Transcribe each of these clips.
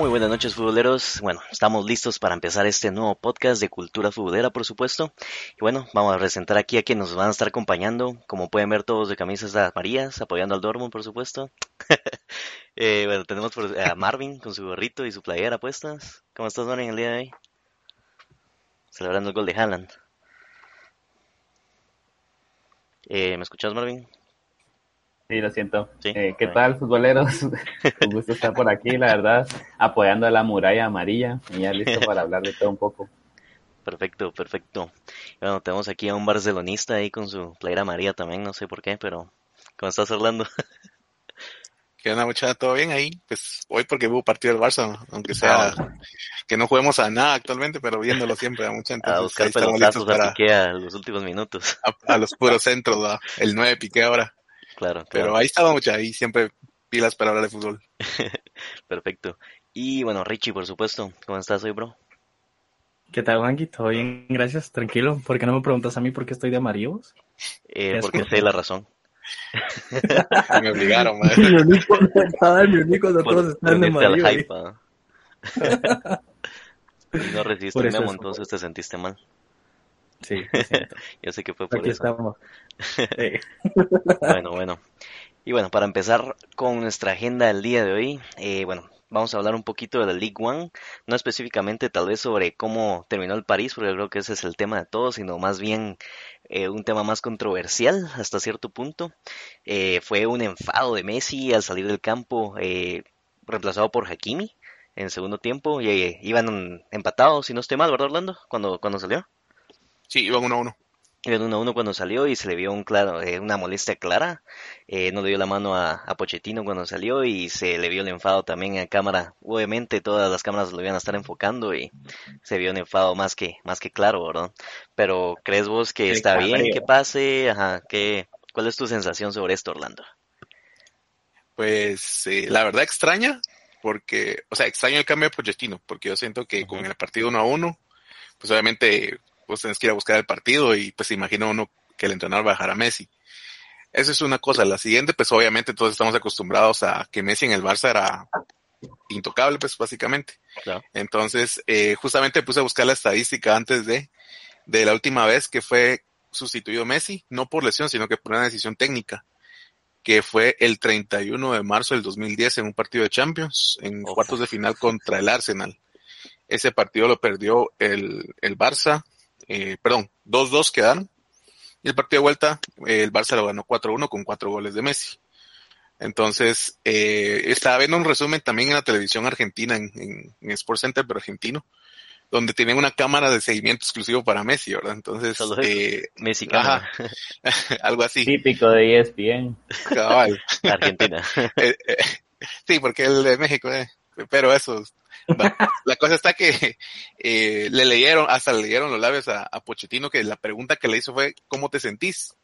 Muy buenas noches futboleros. Bueno, estamos listos para empezar este nuevo podcast de cultura futbolera, por supuesto. Y bueno, vamos a presentar aquí a quienes nos van a estar acompañando. Como pueden ver todos de camisas amarillas, apoyando al Dortmund, por supuesto. eh, bueno, tenemos a Marvin con su gorrito y su playera puestas. ¿Cómo estás, Marvin, el día de hoy? Celebrando el gol de Haaland. Eh, ¿Me escuchas, Marvin? Sí, lo siento. Eh, ¿Qué tal, futboleros? Un gusto estar por aquí, la verdad, apoyando a la muralla amarilla y ya listo para hablar de todo un poco. Perfecto, perfecto. Bueno, tenemos aquí a un barcelonista ahí con su playera amarilla también, no sé por qué, pero ¿cómo estás, Orlando? ¿Qué onda, muchacha? ¿Todo bien ahí? Pues hoy porque hubo partido del Barça, aunque sea ah. que no juguemos a nada actualmente, pero viéndolo siempre a mucha gente. A buscar pelotazos a Piqué a los últimos minutos. A, los puros centros, el 9 Piqué ahora. Claro, Pero ahí estaba mucha, ahí siempre pilas para hablar de fútbol. Perfecto. Y bueno, Richie, por supuesto, ¿cómo estás hoy, bro? ¿Qué tal, Juanqui? ¿Todo bien? Gracias, tranquilo. ¿Por qué no me preguntas a mí por qué estoy de amarillos? Eh, porque sé la razón. me obligaron, madre. mi único, mi único de todos están de amarillo. no resististe el memo, entonces te sentiste mal. Sí, yo sé que fue por Aquí eso. estamos. bueno, bueno. Y bueno, para empezar con nuestra agenda del día de hoy, eh, bueno, vamos a hablar un poquito de la League One, no específicamente tal vez sobre cómo terminó el París, porque creo que ese es el tema de todo, sino más bien eh, un tema más controversial hasta cierto punto. Eh, fue un enfado de Messi al salir del campo, reemplazado por Hakimi en segundo tiempo, y iban empatados, si no estoy mal, ¿verdad Orlando? Cuando, cuando salió. Sí, iban uno a uno. Iban uno a uno cuando salió y se le vio un claro, eh, una molestia clara. Eh, no le dio la mano a, a, Pochettino cuando salió y se le vio el enfado también en cámara. Obviamente todas las cámaras lo iban a estar enfocando y se vio un enfado más que, más que claro, ¿verdad? Pero ¿crees vos que está bien que pase? Ajá, ¿qué, ¿cuál es tu sensación sobre esto, Orlando? Pues eh, la verdad extraña, porque, o sea, extraño el cambio de Pochettino, porque yo siento que con el partido uno a uno, pues obviamente pues tenés que ir a buscar el partido y pues imagina uno que el entrenador va a dejar a Messi. Esa es una cosa. La siguiente, pues obviamente todos estamos acostumbrados a que Messi en el Barça era intocable, pues básicamente. Entonces, eh, justamente puse a buscar la estadística antes de, de la última vez que fue sustituido Messi, no por lesión, sino que por una decisión técnica, que fue el 31 de marzo del 2010 en un partido de Champions, en cuartos de final contra el Arsenal. Ese partido lo perdió el, el Barça eh, perdón, 2-2 quedaron. Y el partido de vuelta, eh, el Barça lo ganó 4-1 con cuatro goles de Messi. Entonces, eh, estaba viendo un resumen también en la televisión argentina, en, en, en Sports Center, pero argentino, donde tienen una cámara de seguimiento exclusivo para Messi, ¿verdad? Entonces, eh, Messi ajá, algo así. Típico de ESPN. Cabal. Argentina. Eh, eh, sí, porque el de México, pero eso, la cosa está que eh, le leyeron, hasta le leyeron los labios a, a, Pochettino que la pregunta que le hizo fue, ¿cómo te sentís?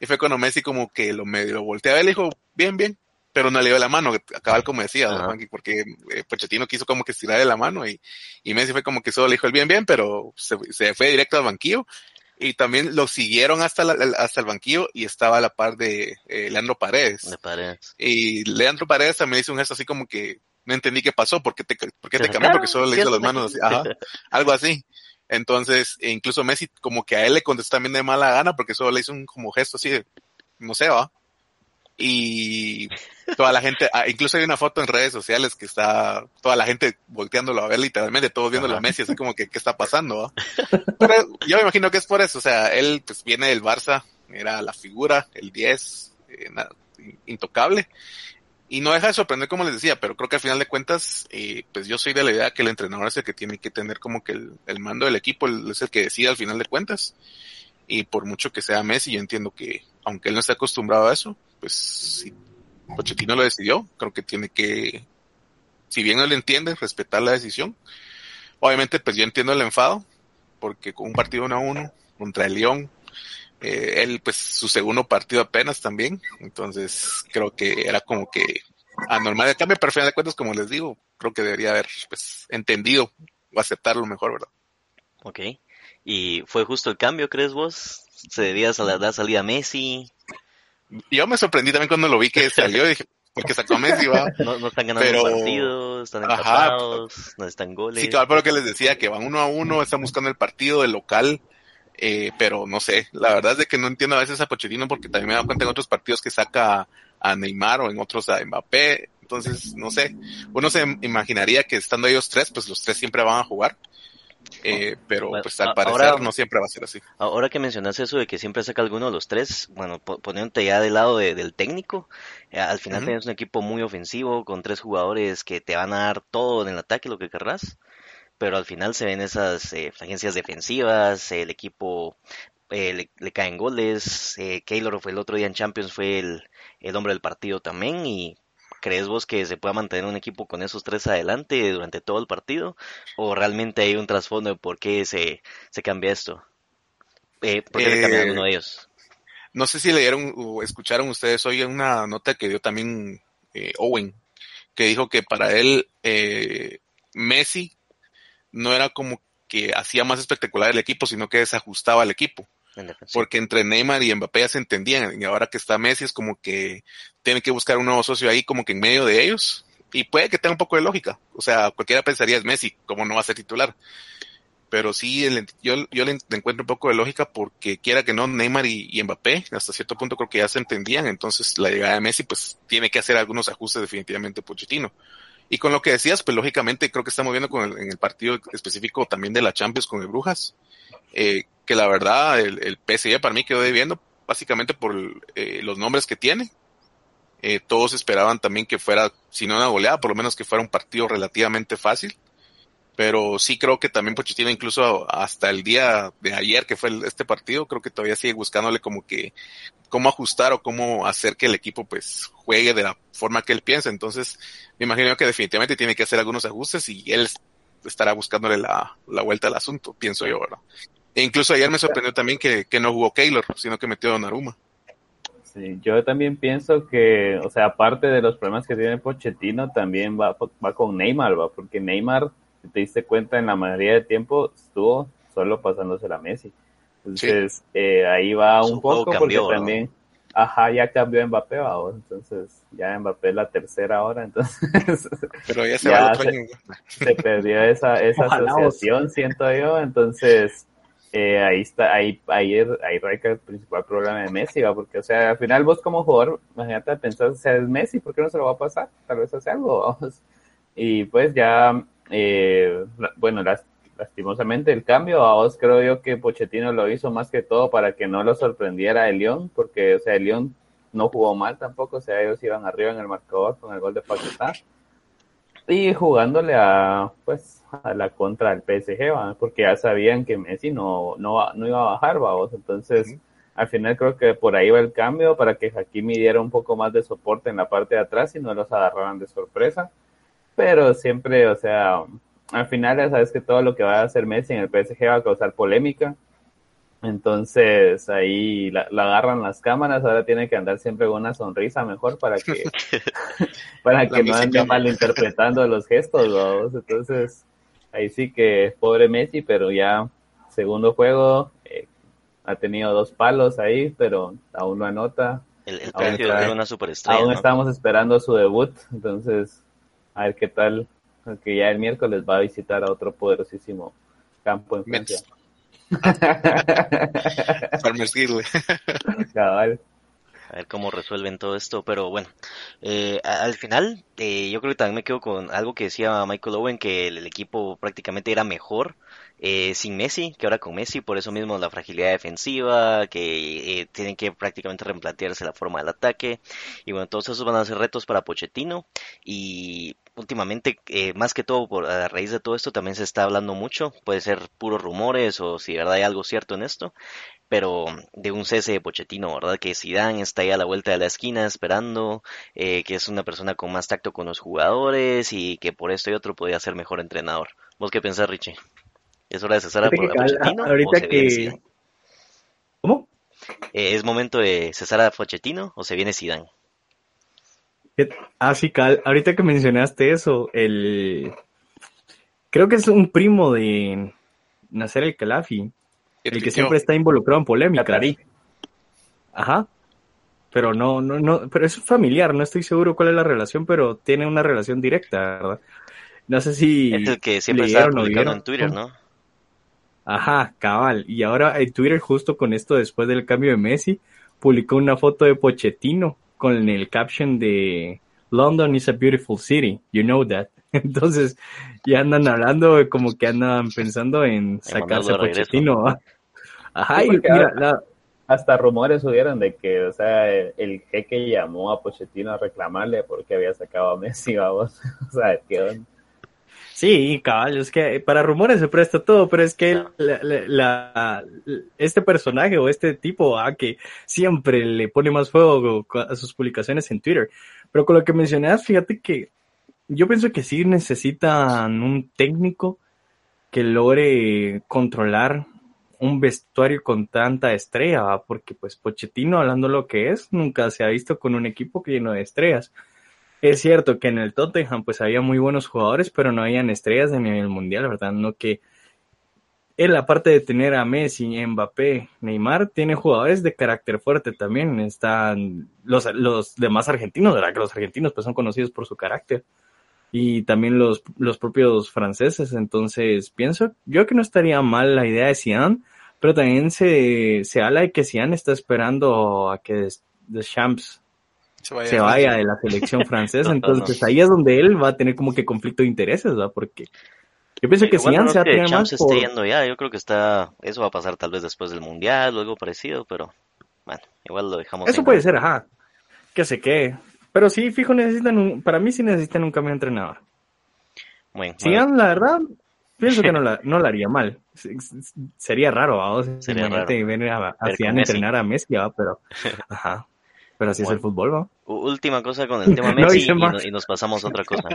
Y fue cuando Messi como que lo medio lo volteaba y le dijo, bien, bien, pero no le dio la mano, cabal como decía, porque eh, Pochettino quiso como que estirarle la mano y, y Messi fue como que solo le dijo el bien, bien, pero se, se fue directo al banquillo y también lo siguieron hasta, la, hasta el banquillo y estaba a la par de eh, Leandro Paredes. De Paredes. Y Leandro Paredes también hizo un gesto así como que no entendí qué pasó, por qué te, por qué te cambió, porque solo le hizo las manos así, ajá, algo así. Entonces, e incluso Messi como que a él le contestó también de mala gana porque solo le hizo un como gesto así de, no sé, va. Y toda la gente, incluso hay una foto en redes sociales que está toda la gente volteándolo a ver literalmente, todos viendo a Messi, así como que, ¿qué está pasando? ¿va? Pero yo me imagino que es por eso, o sea, él pues viene del Barça, era la figura, el 10, eh, intocable, y no deja de sorprender, como les decía, pero creo que al final de cuentas, eh, pues yo soy de la idea que el entrenador es el que tiene que tener como que el, mando del equipo, es el que decide al final de cuentas. Y por mucho que sea Messi, yo entiendo que, aunque él no esté acostumbrado a eso, pues si Pochettino lo decidió, creo que tiene que, si bien no le entiende, respetar la decisión. Obviamente, pues yo entiendo el enfado, porque con un partido 1 a 1 contra el León, eh, él pues su segundo partido apenas también, entonces creo que era como que anormal el cambio, pero al final de cuentas, como les digo, creo que debería haber pues entendido o aceptarlo mejor, ¿verdad? Ok, ¿y fue justo el cambio, crees vos? ¿Se debía a la salida Messi? Yo me sorprendí también cuando lo vi que salió y dije, porque sacó a Messi, va. No, están ganando partidos, están empatados, no están goles. Sí, claro, pero que les decía que van uno a uno, están buscando el partido del local, eh, pero no sé, la verdad es de que no entiendo a veces a Pochettino porque también me he dado cuenta en otros partidos que saca a Neymar o en otros a Mbappé, entonces, no sé, uno se imaginaría que estando ellos tres, pues los tres siempre van a jugar, eh, pero pues al parecer no siempre va a ser así. Ahora que mencionas eso de que siempre saca alguno de los tres, bueno, poniéndote ya del lado del técnico, eh, al final tienes un equipo muy ofensivo con tres jugadores que te van a dar todo en el ataque, lo que querrás, pero al final se ven esas eh, agencias defensivas, el equipo le, caen goles, Keylor fue el otro día en Champions, fue el, el hombre del partido también y ¿Crees vos que se pueda mantener un equipo con esos tres adelante durante todo el partido? ¿O realmente hay un trasfondo de por qué se, se cambia esto? Eh, ¿Por qué le cambiaron uno de ellos? No sé si leyeron o escucharon ustedes hoy una nota que dio también eh, Owen, que dijo que para él eh, Messi no era como que hacía más espectacular el equipo, sino que desajustaba al equipo. Porque entre Neymar y Mbappé ya se entendían, y ahora que está Messi es como que tiene que buscar un nuevo socio ahí como que en medio de ellos, y puede que tenga un poco de lógica, o sea, cualquiera pensaría es Messi, como no va a ser titular. Pero sí, yo, yo le encuentro un poco de lógica porque quiera que no, Neymar y, Mbappé hasta cierto punto creo que ya se entendían, entonces la llegada de Messi pues tiene que hacer algunos ajustes definitivamente Pochettino. Y con lo que decías, pues lógicamente creo que estamos viendo con en el partido específico también de la Champions con el Brujas, eh, que la verdad el, el, PSG para mí quedó debiendo básicamente por eh, los nombres que tiene. Eh, todos esperaban también que fuera, si no una goleada, por lo menos que fuera un partido relativamente fácil. Pero sí creo que también Pochettino, incluso hasta el día de ayer que fue este partido, creo que todavía sigue buscándole como que cómo ajustar o cómo hacer que el equipo pues juegue de la forma que él piensa. Entonces, me imagino que definitivamente tiene que hacer algunos ajustes y él estará buscándole la, la vuelta al asunto, pienso yo, ¿verdad? E incluso ayer me sorprendió también que, que no jugó Keylor, sino que metió a Donnarumma. Sí, yo también pienso que, o sea, aparte de los problemas que tiene Pochettino, también va, va con Neymar, va, porque Neymar, si te diste cuenta, en la mayoría de tiempo estuvo solo pasándose la Messi. Entonces, eh, ahí va un poco, porque también, ajá, ya cambió Mbappé ahora, entonces ya Mbappé es la tercera ahora, entonces Pero ya se, va se, se, perdió esa, esa asociación, siento yo, entonces eh, ahí está, ahí, ahí, ahí radica el principal problema de Messi, ¿va? porque, o sea, al final vos como jugador, imagínate pensar, o sea, es Messi, ¿por qué no se lo va a pasar? Tal vez hace algo, vamos. Y pues ya, eh, bueno, lastimosamente el cambio, a vos creo yo que Pochettino lo hizo más que todo para que no lo sorprendiera el León, porque, o sea, el León no jugó mal tampoco, o sea, ellos iban arriba en el marcador con el gol de Paquetá. Y jugándole a pues a la contra del PSG porque ya sabían que Messi no, no, no iba a bajar vamos entonces al final creo que por ahí va el cambio para que Hakimi diera un poco más de soporte en la parte de atrás y no los agarraran de sorpresa pero siempre o sea al final ya sabes que todo lo que va a hacer Messi en el PSG va a causar polémica. Entonces ahí la, agarran las cámaras, ahora tiene que andar siempre con una sonrisa mejor para que para que no ande malinterpretando los gestos, Entonces ahí sí que pobre Messi, pero ya segundo juego eh, ha tenido dos palos ahí, pero aún no anota. El, el una superestrella. Aún estamos esperando su debut, entonces a ver qué tal, que ya el miércoles va a visitar a otro poderosísimo campo en Francia. A ver cómo resuelven todo esto, pero bueno, eh, al final eh, yo creo que también me quedo con algo que decía Michael Owen, que el, equipo prácticamente era mejor eh, sin Messi que ahora con Messi, por eso mismo la fragilidad defensiva, que tienen que prácticamente replantearse la forma del ataque, y bueno, todos esos van a ser retos para Pochettino, y últimamente, eh, más que todo por a raíz de todo esto, también se está hablando mucho, puede ser puros rumores o si de verdad hay algo cierto en esto, pero de un cese de Pochettino, ¿verdad? Que Zidane está ahí a la vuelta de la esquina esperando, eh, que es una persona con más tacto con los jugadores y que por esto y otro podría ser mejor entrenador. ¿Vos qué pensás, Richie? ¿Es hora de cesar a, Pochettino? Ahorita que... ¿Cómo? Eh, ¿Es momento de cesar a Pochettino o se viene Zidane? Ah, sí, Cal, ahorita que mencionaste eso, el... Creo que es un primo de Nacer el Calafi, el que siempre está involucrado en polémica. Ajá. pero no, no, no, pero es familiar, no estoy seguro cuál es la relación, pero tiene una relación directa, ¿verdad? No sé si... Es el que siempre está publicando en Twitter, ¿no? Ajá, cabal. Y ahora en Twitter, justo con esto, después del cambio de Messi, publicó una foto de Pochettino con el caption de London is a beautiful city, you know that. Entonces, ya andan hablando como que andan pensando en sacarse a Pochettino. Ajá, y mira, hasta rumores hubieron de que, o sea, el, jeque llamó a Pochettino a reclamarle porque había sacado a Messi, vamos. o sea, ¿qué onda? Sí, cabal, es que para rumores se presta todo, pero es que la, este personaje o este tipo a ah, que siempre le pone más fuego a sus publicaciones en Twitter. Pero con lo que mencionas, fíjate que yo pienso que sí necesitan un técnico que logre controlar un vestuario con tanta estrella, porque pues Pochettino, hablando lo que es, nunca se ha visto con un equipo lleno de estrellas. Es cierto que en el Tottenham pues había muy buenos jugadores, pero no habían estrellas de nivel mundial, ¿verdad? No que él, aparte de tener a Messi, Mbappé, Neymar, tiene jugadores de carácter fuerte también. Están los, los demás argentinos, ¿verdad? Que los argentinos pues son conocidos por su carácter. Y también los, los propios franceses. Entonces, pienso yo que no estaría mal la idea de Zidane, pero también se, se habla de que Zidane está esperando a que Deschamps se vaya, de la selección francesa. entonces ahí es donde él va a tener como que conflicto de intereses, ¿verdad? Porque yo pienso que si se va a más esté yendo ya, yo creo que está, eso va a pasar tal vez después del mundial o algo parecido, pero bueno, igual lo dejamos. Eso puede ser, ajá, que se quede. Pero sí, fijo, necesitan un, para mí sí necesitan un cambio de entrenador. Bueno, si la verdad, pienso que no la, no la haría mal. Sería raro, vamos. Sería raro. A, a, entrenar a Messi, pero, ajá. Pero así es el fútbol, ¿no? Última cosa con el tema Messi y, nos pasamos a otra cosa.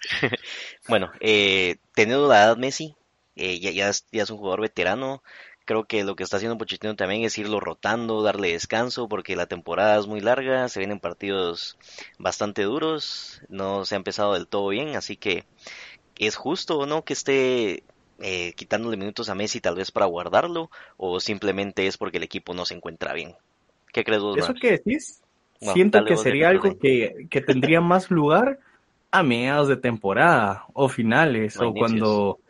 bueno, eh, teniendo la edad Messi, eh, ya, ya, es, un jugador veterano. Creo que lo que está haciendo Pochettino también es irlo rotando, darle descanso, porque la temporada es muy larga, se vienen partidos bastante duros, no se ha empezado del todo bien, así que es justo o no que esté eh, quitándole minutos a Messi tal vez para guardarlo, o simplemente es porque el equipo no se encuentra bien. ¿Qué crees vos? ¿Eso qué decís? Siento que sería algo que, que, tendría más lugar a mediados de temporada o finales o, cuando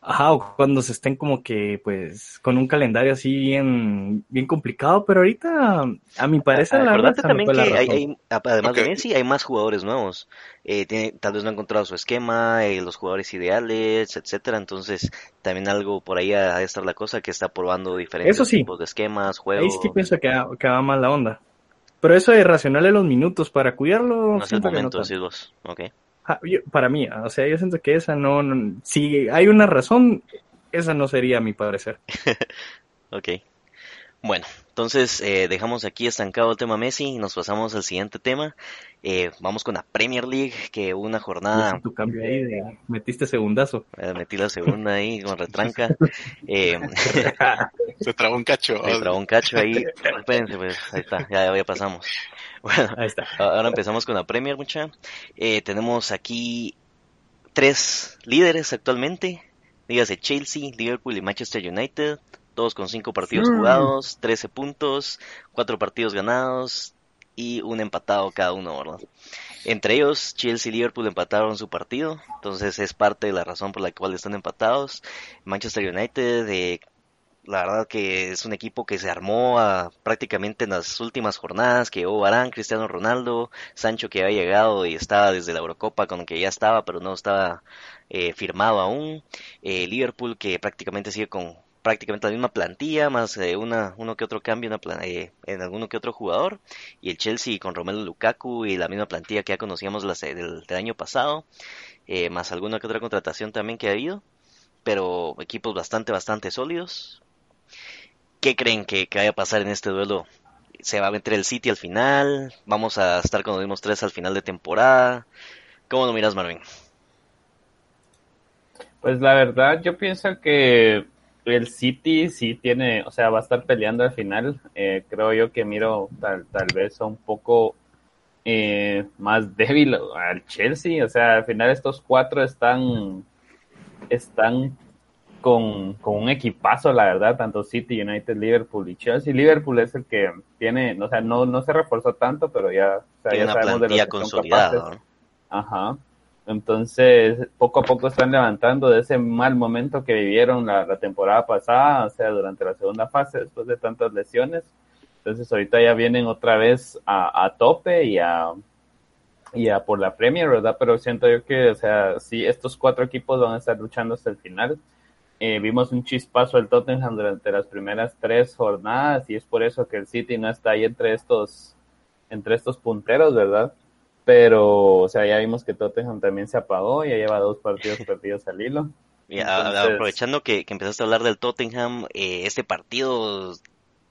ajá, o cuando se estén como que pues con un calendario así bien bien complicado, pero ahorita a mi parecer la verdad también que hay, además de Messi hay más jugadores nuevos. Eh, tiene, tal vez no ha encontrado su esquema, eh, los jugadores ideales, etcétera, entonces también algo por ahí ha de estar la cosa que está probando diferentes tipos de esquemas, juegos. Ahí sí pienso que, que va mal la onda. Pero eso de racionarle los minutos para cuidarlo. No es el momento, vos. para mí, o sea, yo siento que esa no, Si hay una razón, esa no sería mi parecer. ok. Bueno, entonces eh, dejamos aquí estancado el tema Messi y nos pasamos al siguiente tema. Eh, vamos con la Premier League, que una jornada... Tu cambio ahí de... Metiste segundazo. Eh, metí la segunda ahí con retranca. Se trabó un cacho. Se trabó un cacho ahí. Espérense, pues, ahí está, ya, ya pasamos. Bueno, ahí está. ahora empezamos con la Premier, mucha. tenemos aquí tres líderes actualmente. Dígase Chelsea, Liverpool y Manchester United todos con cinco partidos jugados, 13 puntos, cuatro partidos ganados y un empatado cada uno, ¿verdad? Entre ellos, Chelsea y Liverpool empataron su partido, entonces es parte de la razón por la cual están empatados. Manchester United, eh, la verdad que es un equipo que se armó prácticamente en las últimas jornadas, que hubo Barán, Cristiano Ronaldo, Sancho que había llegado y estaba desde la Eurocopa con que ya estaba, pero no estaba eh, firmado aún. Eh, Liverpool que prácticamente sigue con prácticamente la misma plantilla, más eh, uno que otro cambio eh, en alguno que otro jugador. Y el Chelsea con Romelu Lukaku y la misma plantilla que ya conocíamos la, del, año pasado, eh, más alguna que otra contratación también que ha habido. Pero equipos bastante, bastante sólidos. ¿Qué creen que, vaya a pasar en este duelo? ¿Se va a meter el City al final? ¿Vamos a estar con los mismos tres al final de temporada? ¿Cómo lo miras, Marvin? Pues la verdad, yo pienso que el City sí tiene, o sea, va a estar peleando al final. Eh, creo yo que miro tal, tal vez un poco eh, más débil al Chelsea. O sea, al final estos cuatro están, están con, con, un equipazo, la verdad, tanto City, United, Liverpool y Chelsea. Liverpool es el que tiene, o sea, no, no se reforzó tanto, pero ya, o sea, ya sabemos de lo que consolidada. Ajá. Entonces, poco a poco están levantando de ese mal momento que vivieron la, la, temporada pasada, o sea, durante la segunda fase, después de tantas lesiones. Entonces, ahorita ya vienen otra vez a, a tope y a, y a por la Premier, ¿verdad? Pero siento yo que, o sea, sí, estos cuatro equipos van a estar luchando hasta el final. Eh, vimos un chispazo del Tottenham durante las primeras tres jornadas y es por eso que el City no está ahí entre estos, entre estos punteros, ¿verdad? Pero, o sea, ya vimos que Tottenham también se apagó, ya lleva dos partidos perdidos al hilo. Y aprovechando que, que, empezaste a hablar del Tottenham, eh, este partido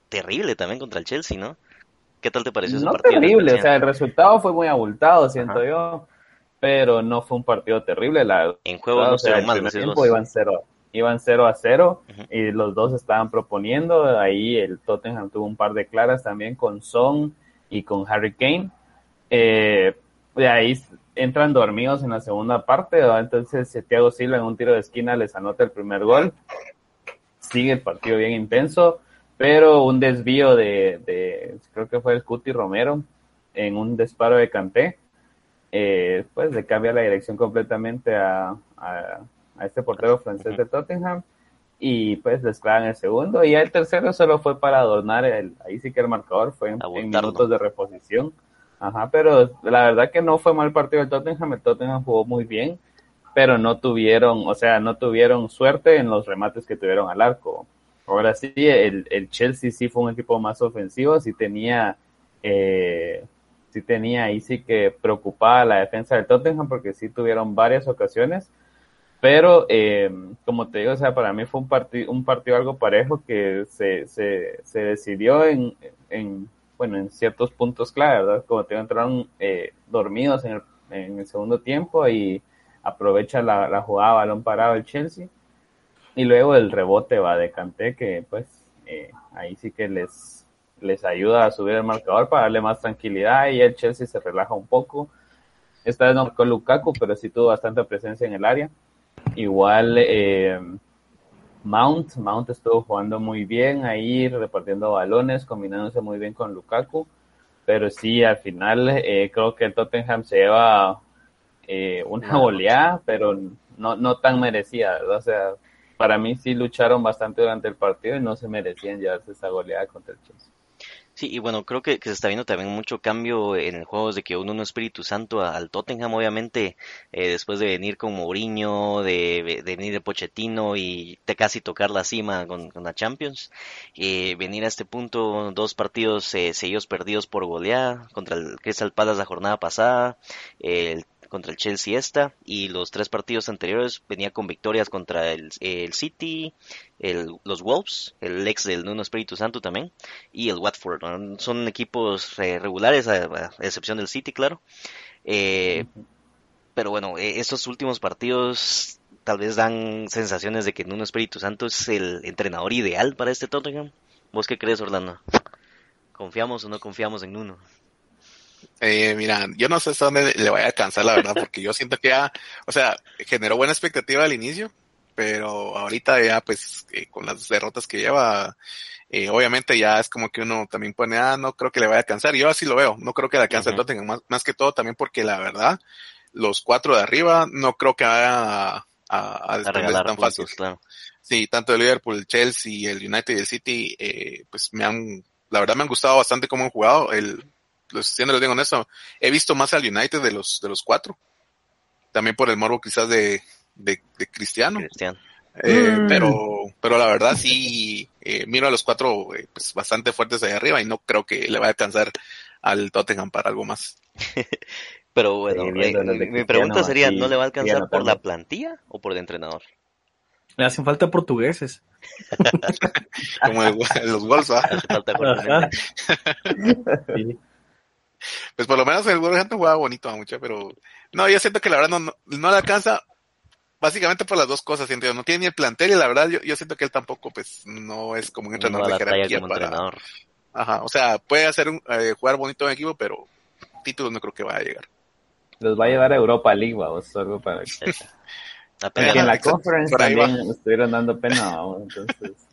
terrible también contra el Chelsea, ¿no? ¿Qué tal te pareció ese no partido? terrible, o sea, el resultado fue muy abultado, siento yo, pero no fue un partido terrible. La, en juego no se mal, el tiempo iban 0 iban 0 a 0 y los dos estaban proponiendo. Ahí el Tottenham tuvo un par de claras también con Son y con Harry Kane. Eh, de ahí entran dormidos en la segunda parte. Entonces, Thiago Silva en un tiro de esquina les anota el primer gol. Sigue el partido bien intenso, pero un desvío de, creo que fue el Cuti Romero en un disparo de Canté. Eh, pues le cambia la dirección completamente a a este portero francés de Tottenham y pues les clavan el segundo y el tercero solo fue para adornar el, ahí sí que el marcador fue en, minutos de reposición. Ajá, pero la verdad que no fue mal partido el Tottenham, el Tottenham jugó muy bien, pero no tuvieron, o sea, no tuvieron suerte en los remates que tuvieron al arco. Ahora sí, el, el Chelsea sí fue un equipo más ofensivo, sí tenía, eh, sí tenía ahí sí que preocupaba la defensa del Tottenham porque sí tuvieron varias ocasiones pero, eh, como te digo, o sea, para mí fue un, partido un partido algo parejo que se, se, se decidió en, en, bueno, en ciertos puntos clave, ¿verdad? Como te entraron eh, dormidos en el, en el segundo tiempo y aprovecha la, la jugada balón parado el Chelsea. Y luego el rebote va de Canté, que pues eh, ahí sí que les, les ayuda a subir el marcador para darle más tranquilidad y el Chelsea se relaja un poco. Esta vez no con Lukaku, pero sí tuvo bastante presencia en el área. Igual eh, Mount, Mount estuvo jugando muy bien ahí, repartiendo balones, combinándose muy bien con Lukaku, pero sí, al final eh, creo que el Tottenham se lleva eh, una goleada, pero no, no tan merecida, ¿verdad? O sea, para mí sí lucharon bastante durante el partido y no se merecían llevarse esa goleada contra el Chelsea. Sí, y bueno, creo que, se está viendo también mucho cambio en el juego desde que uno un Espíritu Santo al Tottenham, obviamente, eh, después de venir con Mourinho, de, venir de Pochettino y de casi tocar la cima con, la Champions, eh, venir a este punto, dos partidos eh, seguidos perdidos por goleada contra el Crystal Palace la jornada pasada, el contra el Chelsea esta y los tres partidos anteriores venía con victorias contra el, City, el, los Wolves, el ex del Nuno Espíritu Santo también y el Watford. Son equipos eh, regulares a, excepción del City, claro. Eh, pero bueno, eh, estos últimos partidos tal vez dan sensaciones de que Nuno Espíritu Santo es el entrenador ideal para este Tottenham. ¿Vos qué crees, Orlando? ¿Confiamos o no confiamos en Nuno? Eh, mira, yo no sé hasta dónde le vaya a alcanzar, la verdad, porque yo siento que ya, o sea, generó buena expectativa al inicio, pero ahorita ya, pues, eh, con las derrotas que lleva, eh, obviamente ya es como que uno también pone, ah, no creo que le vaya a alcanzar. Yo así lo veo, no creo que le alcance uh más, más, que todo también porque la verdad, los cuatro de arriba no creo que vaya a, a, a, tan fácil. Claro. Sí, tanto el Liverpool, el Chelsea, el United y el City, eh, pues me han, la verdad me han gustado bastante cómo han jugado. El, siendo lo digo eso he visto más al United de los, de los cuatro. También por el morbo quizás de, de, Cristiano. Eh, mm. pero, pero la verdad sí, eh, miro a los cuatro eh, pues bastante fuertes ahí arriba y no creo que le vaya a alcanzar al Tottenham para algo más. pero bueno, mi pregunta sería, ¿no le va a alcanzar por la plantilla o por el entrenador? Le hacen falta portugueses. Como los gols, Pues por lo menos el Wolverhampton jugaba bonito a mucha, pero no, yo siento que la verdad no, no, le alcanza básicamente por las dos cosas, siento no tiene ni el plantel y la verdad yo, siento que él tampoco pues no es como un entrenador de jerarquía para Ajá, o sea, puede hacer un, eh, jugar bonito en equipo, pero títulos no creo que vaya a llegar. Los va a llevar a Europa League, vamos, algo para en la conference también estuvieron dando pena. Entonces...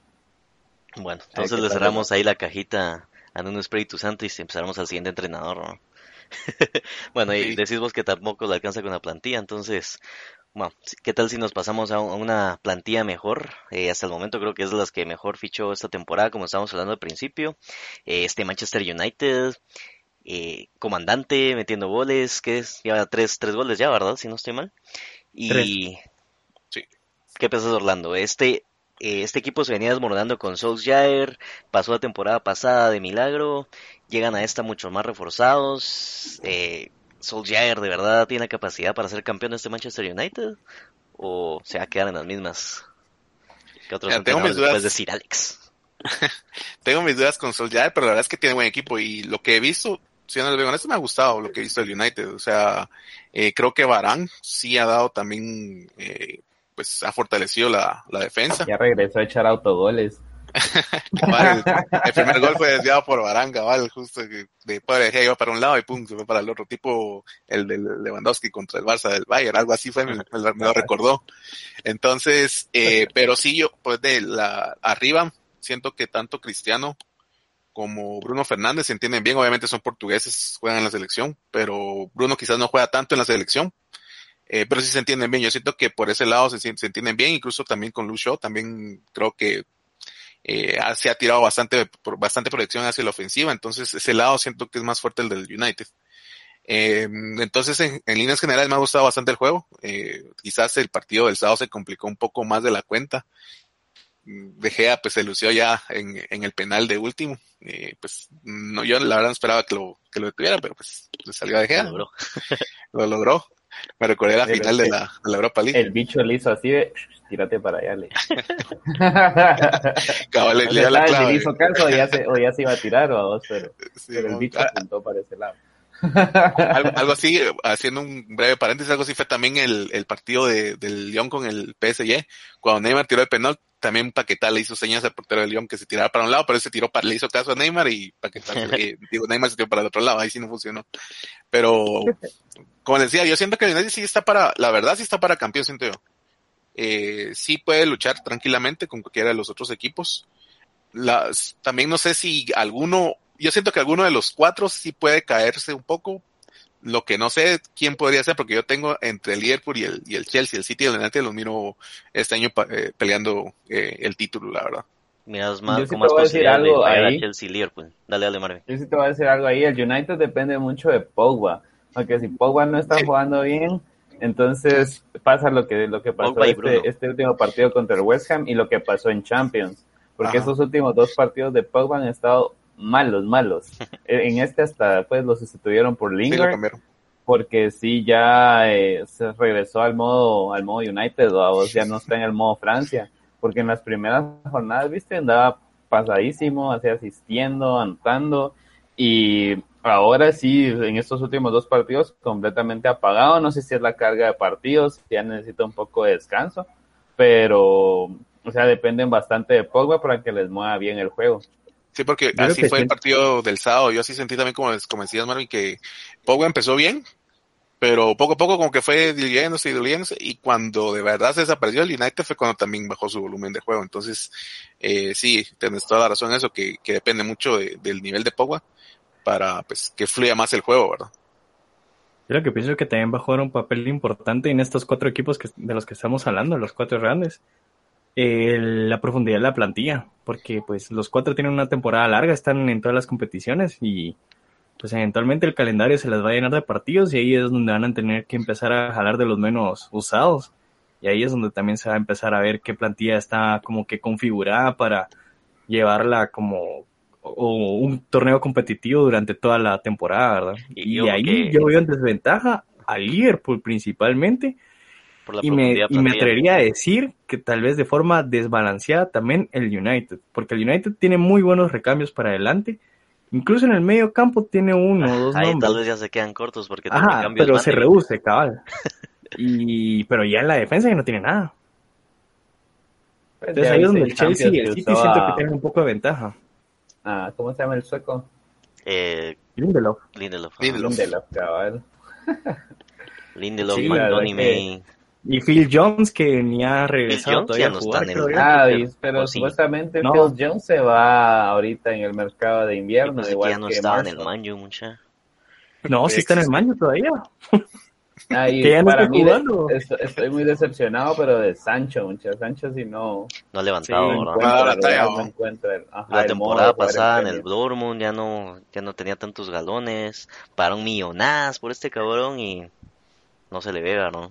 Bueno, entonces le cerramos ahí la cajita a un Espíritu Santo y empezamos al siguiente entrenador. bueno, y decís vos que tampoco le alcanza con la plantilla, entonces, bueno, ¿qué tal si nos pasamos a, una plantilla mejor? Eh, hasta el momento creo que es de las que mejor fichó esta temporada, como estábamos hablando al principio. Eh, este Manchester United, eh, comandante metiendo goles, que es, lleva tres, tres goles ya, ¿verdad? Si no estoy mal. Y... Sí. ¿Qué pensás, Orlando? Este eh, este equipo se venía desmoronando con Solskjaer, pasó la temporada pasada de milagro, llegan a esta mucho más reforzados. Eh, Solskjaer de verdad tiene la capacidad para ser campeón de este Manchester United o se va a quedar en las mismas que otros tengo mis dudas. decir Alex. tengo mis dudas con Solskjaer, pero la verdad es que tiene buen equipo y lo que he visto, si no lo esto me ha gustado lo que he visto del United. O sea, eh, creo que Barán sí ha dado también eh, pues ha fortalecido la, la defensa. Ya regresó a echar autogoles. el, primer gol fue desviado por Baranga, ¿vale? Justo que de padre iba para un lado y pum, se fue para el otro, tipo el de Lewandowski contra el Barça del Bayern, algo así fue, me, lo recordó. Entonces, eh, pero sí, yo, pues de la arriba, siento que tanto Cristiano como Bruno Fernández se entienden bien, obviamente son portugueses, juegan en la selección, pero Bruno quizás no juega tanto en la selección, eh, pero sí se entienden bien. Yo siento que por ese lado se, se entienden bien, incluso también con Lucho, también creo que eh, se ha tirado bastante, por, bastante proyección hacia la ofensiva, entonces ese lado siento que es más fuerte el del United. Eh, entonces, en, líneas generales me ha gustado bastante el juego. Eh, quizás el partido del sábado se complicó un poco más de la cuenta. De Gea, pues se lució ya en, en el penal de último. Eh, pues no, yo la verdad no esperaba que lo, que lo detuviera, pero pues le salió de Gea. Lo logró. lo logró. Me recordé la final de la, de la Europa League. El bicho le hizo así de, tírate para allá, le. Cabal, le, le la clave. hizo caso o ya, se, o ya se iba a tirar o a dos, pero, pero el bicho ah, apuntó para ese lado. algo, algo, así, haciendo un breve paréntesis, algo así fue también el, el partido de, del Lyon con el PSG, cuando Neymar tiró el penal, también Paquetá le hizo señas al portero del Lyon que se tirara para un lado, pero él se tiró para, le hizo caso a Neymar y Paquetá, digo, Neymar se tiró para el otro lado, ahí sí no funcionó. Pero, como decía, yo siento que el United sí está para, la verdad sí está para campeón, siento yo. Eh, sí puede luchar tranquilamente con cualquiera de los otros equipos. Las, también no sé si alguno, yo siento que alguno de los cuatro sí puede caerse un poco. Lo que no sé quién podría ser, porque yo tengo entre el Liverpool y el, y el Chelsea, el City y el United los miro este año eh, peleando eh, el título, la verdad. Mira, es más, con más posibilidad de ahí. Chelsea Liverpool. Dale, dale, Marvin. Yo sí te voy a decir algo ahí. El United depende mucho de Pogba porque si Pogba no está jugando bien, entonces pasa lo que, lo que pasó este, este, último partido contra el West Ham y lo que pasó en Champions, porque esos últimos dos partidos de Pogba han estado malos, malos. E, en este hasta pues los sustituyeron por Lingard, porque sí ya eh, se regresó al modo, al modo United, o ya no está en el modo Francia, porque en las primeras jornadas, viste, andaba pasadísimo, así asistiendo, anotando, y ahora sí, en estos últimos dos partidos, completamente apagado. No sé si es la carga de partidos, ya necesita un poco de descanso, pero, o sea, dependen bastante de Pogba para que les mueva bien el juego. Sí, porque así fue el partido del sábado. Yo así sentí también, como, como decías, Marvin, que Pogba empezó bien, pero poco a poco como que fue diluyéndose y diluyéndose y cuando de verdad se desapareció el United fue cuando también bajó su volumen de juego. Entonces, eh, sí, tienes toda la razón en eso, que, que depende mucho del nivel de Pogba para pues, que fluya más el juego, ¿verdad? Yo lo que pienso es que también va a jugar un papel importante en estos cuatro equipos que, de los que estamos hablando, los cuatro grandes. la profundidad de la plantilla, porque pues los cuatro tienen una temporada larga, están en todas las competiciones y pues eventualmente el calendario se les va a llenar de partidos y ahí es donde van a tener que empezar a jalar de los menos usados. Y ahí es donde también se va a empezar a ver qué plantilla está como que configurada para llevarla como o un torneo competitivo durante toda la temporada, ¿verdad? Y, ahí yo veo en desventaja a Liverpool principalmente. y, me, y me atrevería a decir que tal vez de forma desbalanceada también el United, porque el United tiene muy buenos recambios para adelante. Incluso en el medio campo tiene uno o dos Ahí tal vez ya se quedan cortos porque Ajá, pero se reduce, cabal. y, pero ya en la defensa ya no tiene nada. Entonces ahí es donde el Chelsea y el City siento que tienen un poco de ventaja. Ah, ¿cómo se llama el sueco? Eh, Lindelof. Lindelof. Lindelof, cabal. Lindelof, sí, May. Y Phil Jones, que ni ha regresado todavía a jugar. Ah, pero supuestamente Phil Jones se va ahorita en el mercado de invierno. Igual ya no estaba en el Manju, mucha. No, sí está en el Manju todavía. Ahí, para mí estoy, muy decepcionado, pero de Sancho, mucha Sancho si no... No ha levantado, la temporada pasada en el Dortmund ya no, ya no tenía tantos galones, para un millonaz por este cabrón y no se le ve, ¿no?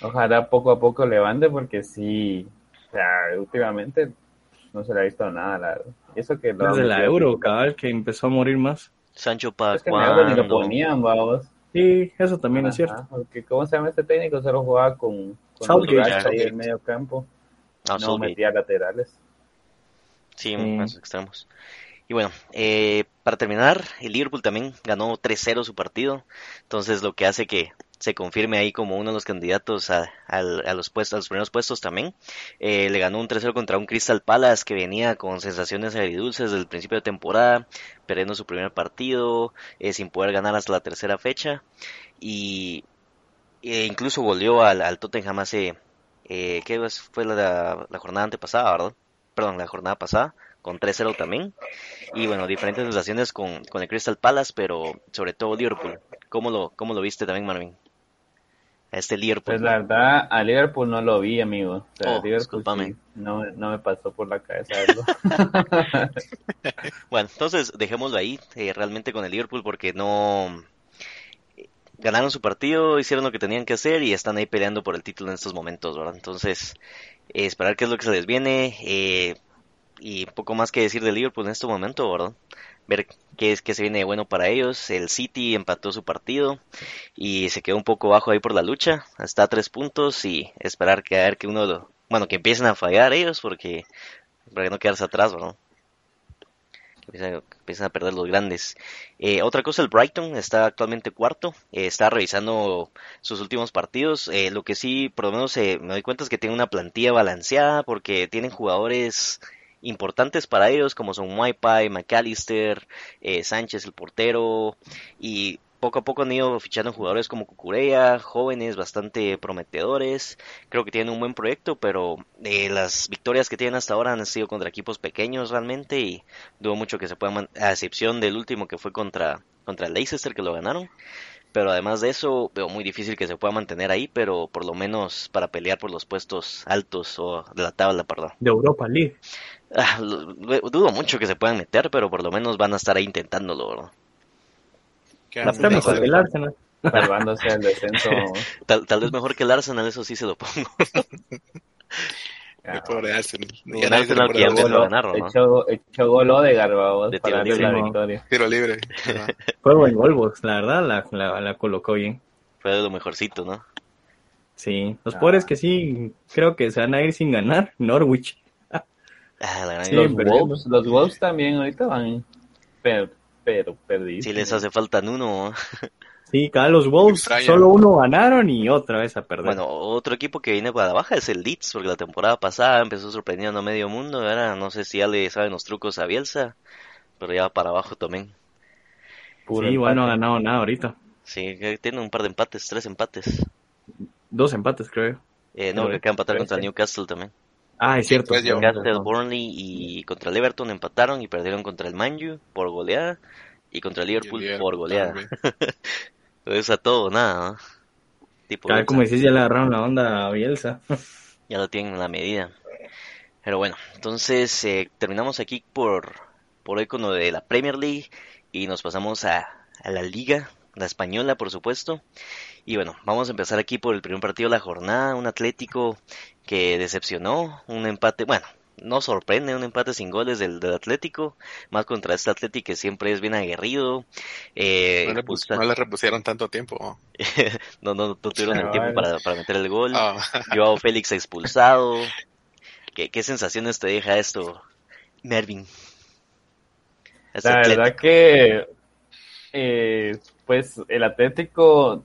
Ojalá poco a poco levante porque sí, o sea, últimamente no se le ha visto nada, la Eso que Desde la Euro, cabal, que empezó a morir más. Sancho para es que ni lo ponían, vamos. Sí, eso también es cierto. Porque, ¿cómo se llama este técnico? Solo jugaba con, con ahí en medio campo. Ah, no metía laterales. Sí, más extremos. Y bueno, eh, para terminar, el Liverpool también ganó 3-0 su partido. Entonces, lo que hace que se confirme ahí como uno de los candidatos a, los puestos, a los primeros puestos también. Eh, le ganó un 3-0 contra un Crystal Palace que venía con sensaciones agridulces desde el principio de temporada, perdiendo su primer partido, eh, sin poder ganar hasta la tercera fecha. Y e incluso volvió al, Tottenham hace, eh, ¿qué fue la, la jornada antepasada, verdad? Perdón, la jornada pasada con 3-0 también. Y bueno, diferentes sensaciones con, con el Crystal Palace, pero sobre todo Liverpool. ¿Cómo lo, cómo lo viste también, Marvin? Este Liverpool. Pues la verdad, a Liverpool no lo vi, amigo. O oh, no, no me pasó por la cabeza bueno, entonces dejémoslo ahí, eh, realmente con el Liverpool, porque no ganaron su partido, hicieron lo que tenían que hacer y están ahí peleando por el título en estos momentos, ¿verdad? Entonces, eh, esperar qué es lo que se les viene eh, y poco más que decir de Liverpool en este momento, ¿verdad? Ver qué es que se viene bueno para ellos. El City empató su partido y se quedó un poco bajo ahí por la lucha, hasta tres puntos y esperar que a ver que uno lo, bueno, que empiecen a fallar ellos porque para no quedarse atrás, ¿no? Que empiecen, a perder los grandes. Eh, otra cosa, el Brighton está actualmente cuarto, eh, está revisando sus últimos partidos. Eh, lo que sí, por lo menos me doy cuenta es que tiene una plantilla balanceada porque tienen jugadores importantes para ellos como son Wi-Fi, McAllister, eh, Sánchez el portero y poco a poco han ido fichando jugadores como Cucurea, jóvenes bastante prometedores. Creo que tienen un buen proyecto, pero eh, las victorias que tienen hasta ahora han sido contra equipos pequeños realmente y dudo mucho que se puedan, a excepción del último que fue contra, contra Leicester que lo ganaron. Pero además de eso, veo muy difícil que se pueda mantener ahí, pero por lo menos para pelear por los puestos altos o de la tabla, perdón. De Europa League. Ah, dudo mucho que se puedan meter, pero por lo menos van a estar ahí intentándolo, ¿verdad? Está mejor que el Arsenal. Salvándose el descenso. Tal, tal, vez mejor que el Arsenal, eso sí se lo pongo. El pobre Arsenal. Y el Arsenal que ya empezó a ganar, ¿no? Echó, echó gol de Garbados de para libre. la victoria. Tiro libre. Fue buen gol, la verdad, la, la, la, colocó bien. Fue de lo mejorcito, ¿no? Sí, los ah. pobres que sí, creo que se van a ir sin ganar, Norwich. Ah, los, Wolves, los Wolves también ahorita van, pero, pero perdidos. Si les hace falta uno. Sí, cada los Wolves solo uno ganaron y otra vez a perder. Bueno, otro equipo que viene para baja es el Leeds, porque la temporada pasada empezó sorprendiendo a medio mundo. Ahora no sé si ya le saben los trucos a Bielsa, pero ya va para abajo también. sí, igual no ha ganado nada ahorita. Sí, tiene un par de empates, tres empates. Dos empates, creo. Eh, no, que queda empatar contra el Newcastle también. Ah, es cierto. Newcastle, Burnley y contra el Everton empataron y perdieron contra el Manju por goleada y contra el Liverpool, por goleada. Entonces a todo, nada. Tipo como decís, ya le agarraron la onda a Bielsa. ya lo tienen en la medida. Pero bueno, entonces eh, terminamos aquí por, por hoy con lo de la Premier League y nos pasamos a, a la Liga, la española por supuesto. Y bueno, vamos a empezar aquí por el primer partido de la jornada, un Atlético que decepcionó, un empate, bueno, no sorprende un empate sin goles del, del Atlético, más contra este Atlético que siempre es bien aguerrido. Eh, no, le repusieron tanto tiempo. no, no, no, tuvieron el tiempo para, para, meter el gol. Oh. Joao Félix expulsado. ¿Qué, ¿Qué sensaciones te deja esto, Mervin? La verdad que, eh, pues, el Atlético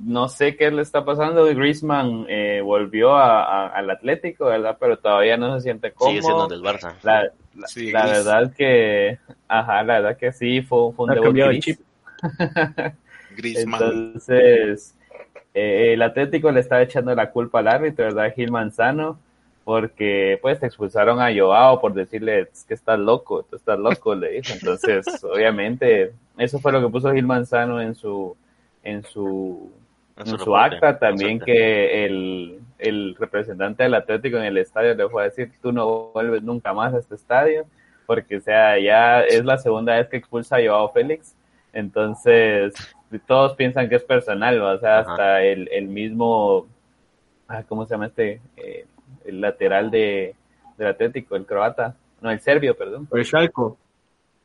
no sé qué le está pasando. Griezmann eh, volvió al Atlético, ¿verdad? Pero todavía no se siente cómodo. Sigue siendo del Barça. La, la, verdad que, ajá, la verdad que sí, fue, fue un debut cambiado chip. Griezmann. Entonces, eh, el Atlético le estaba echando la culpa al árbitro, ¿verdad? Gil Manzano, porque pues te expulsaron a Joao por decirle que estás loco, tú estás loco, le dijo. Entonces, obviamente, eso fue lo que puso Gil Manzano en su, en su, en su, acta, también que el, el representante del Atlético en el estadio le fue a decir, tú no vuelves nunca más a este estadio, porque o sea, ya es la segunda vez que expulsa a Joao Félix, entonces todos piensan que es personal, o sea, hasta el, el mismo, ah, ¿cómo se llama este? Eh, el lateral de, del Atlético, el croata, no, el serbio, perdón. El Shalko.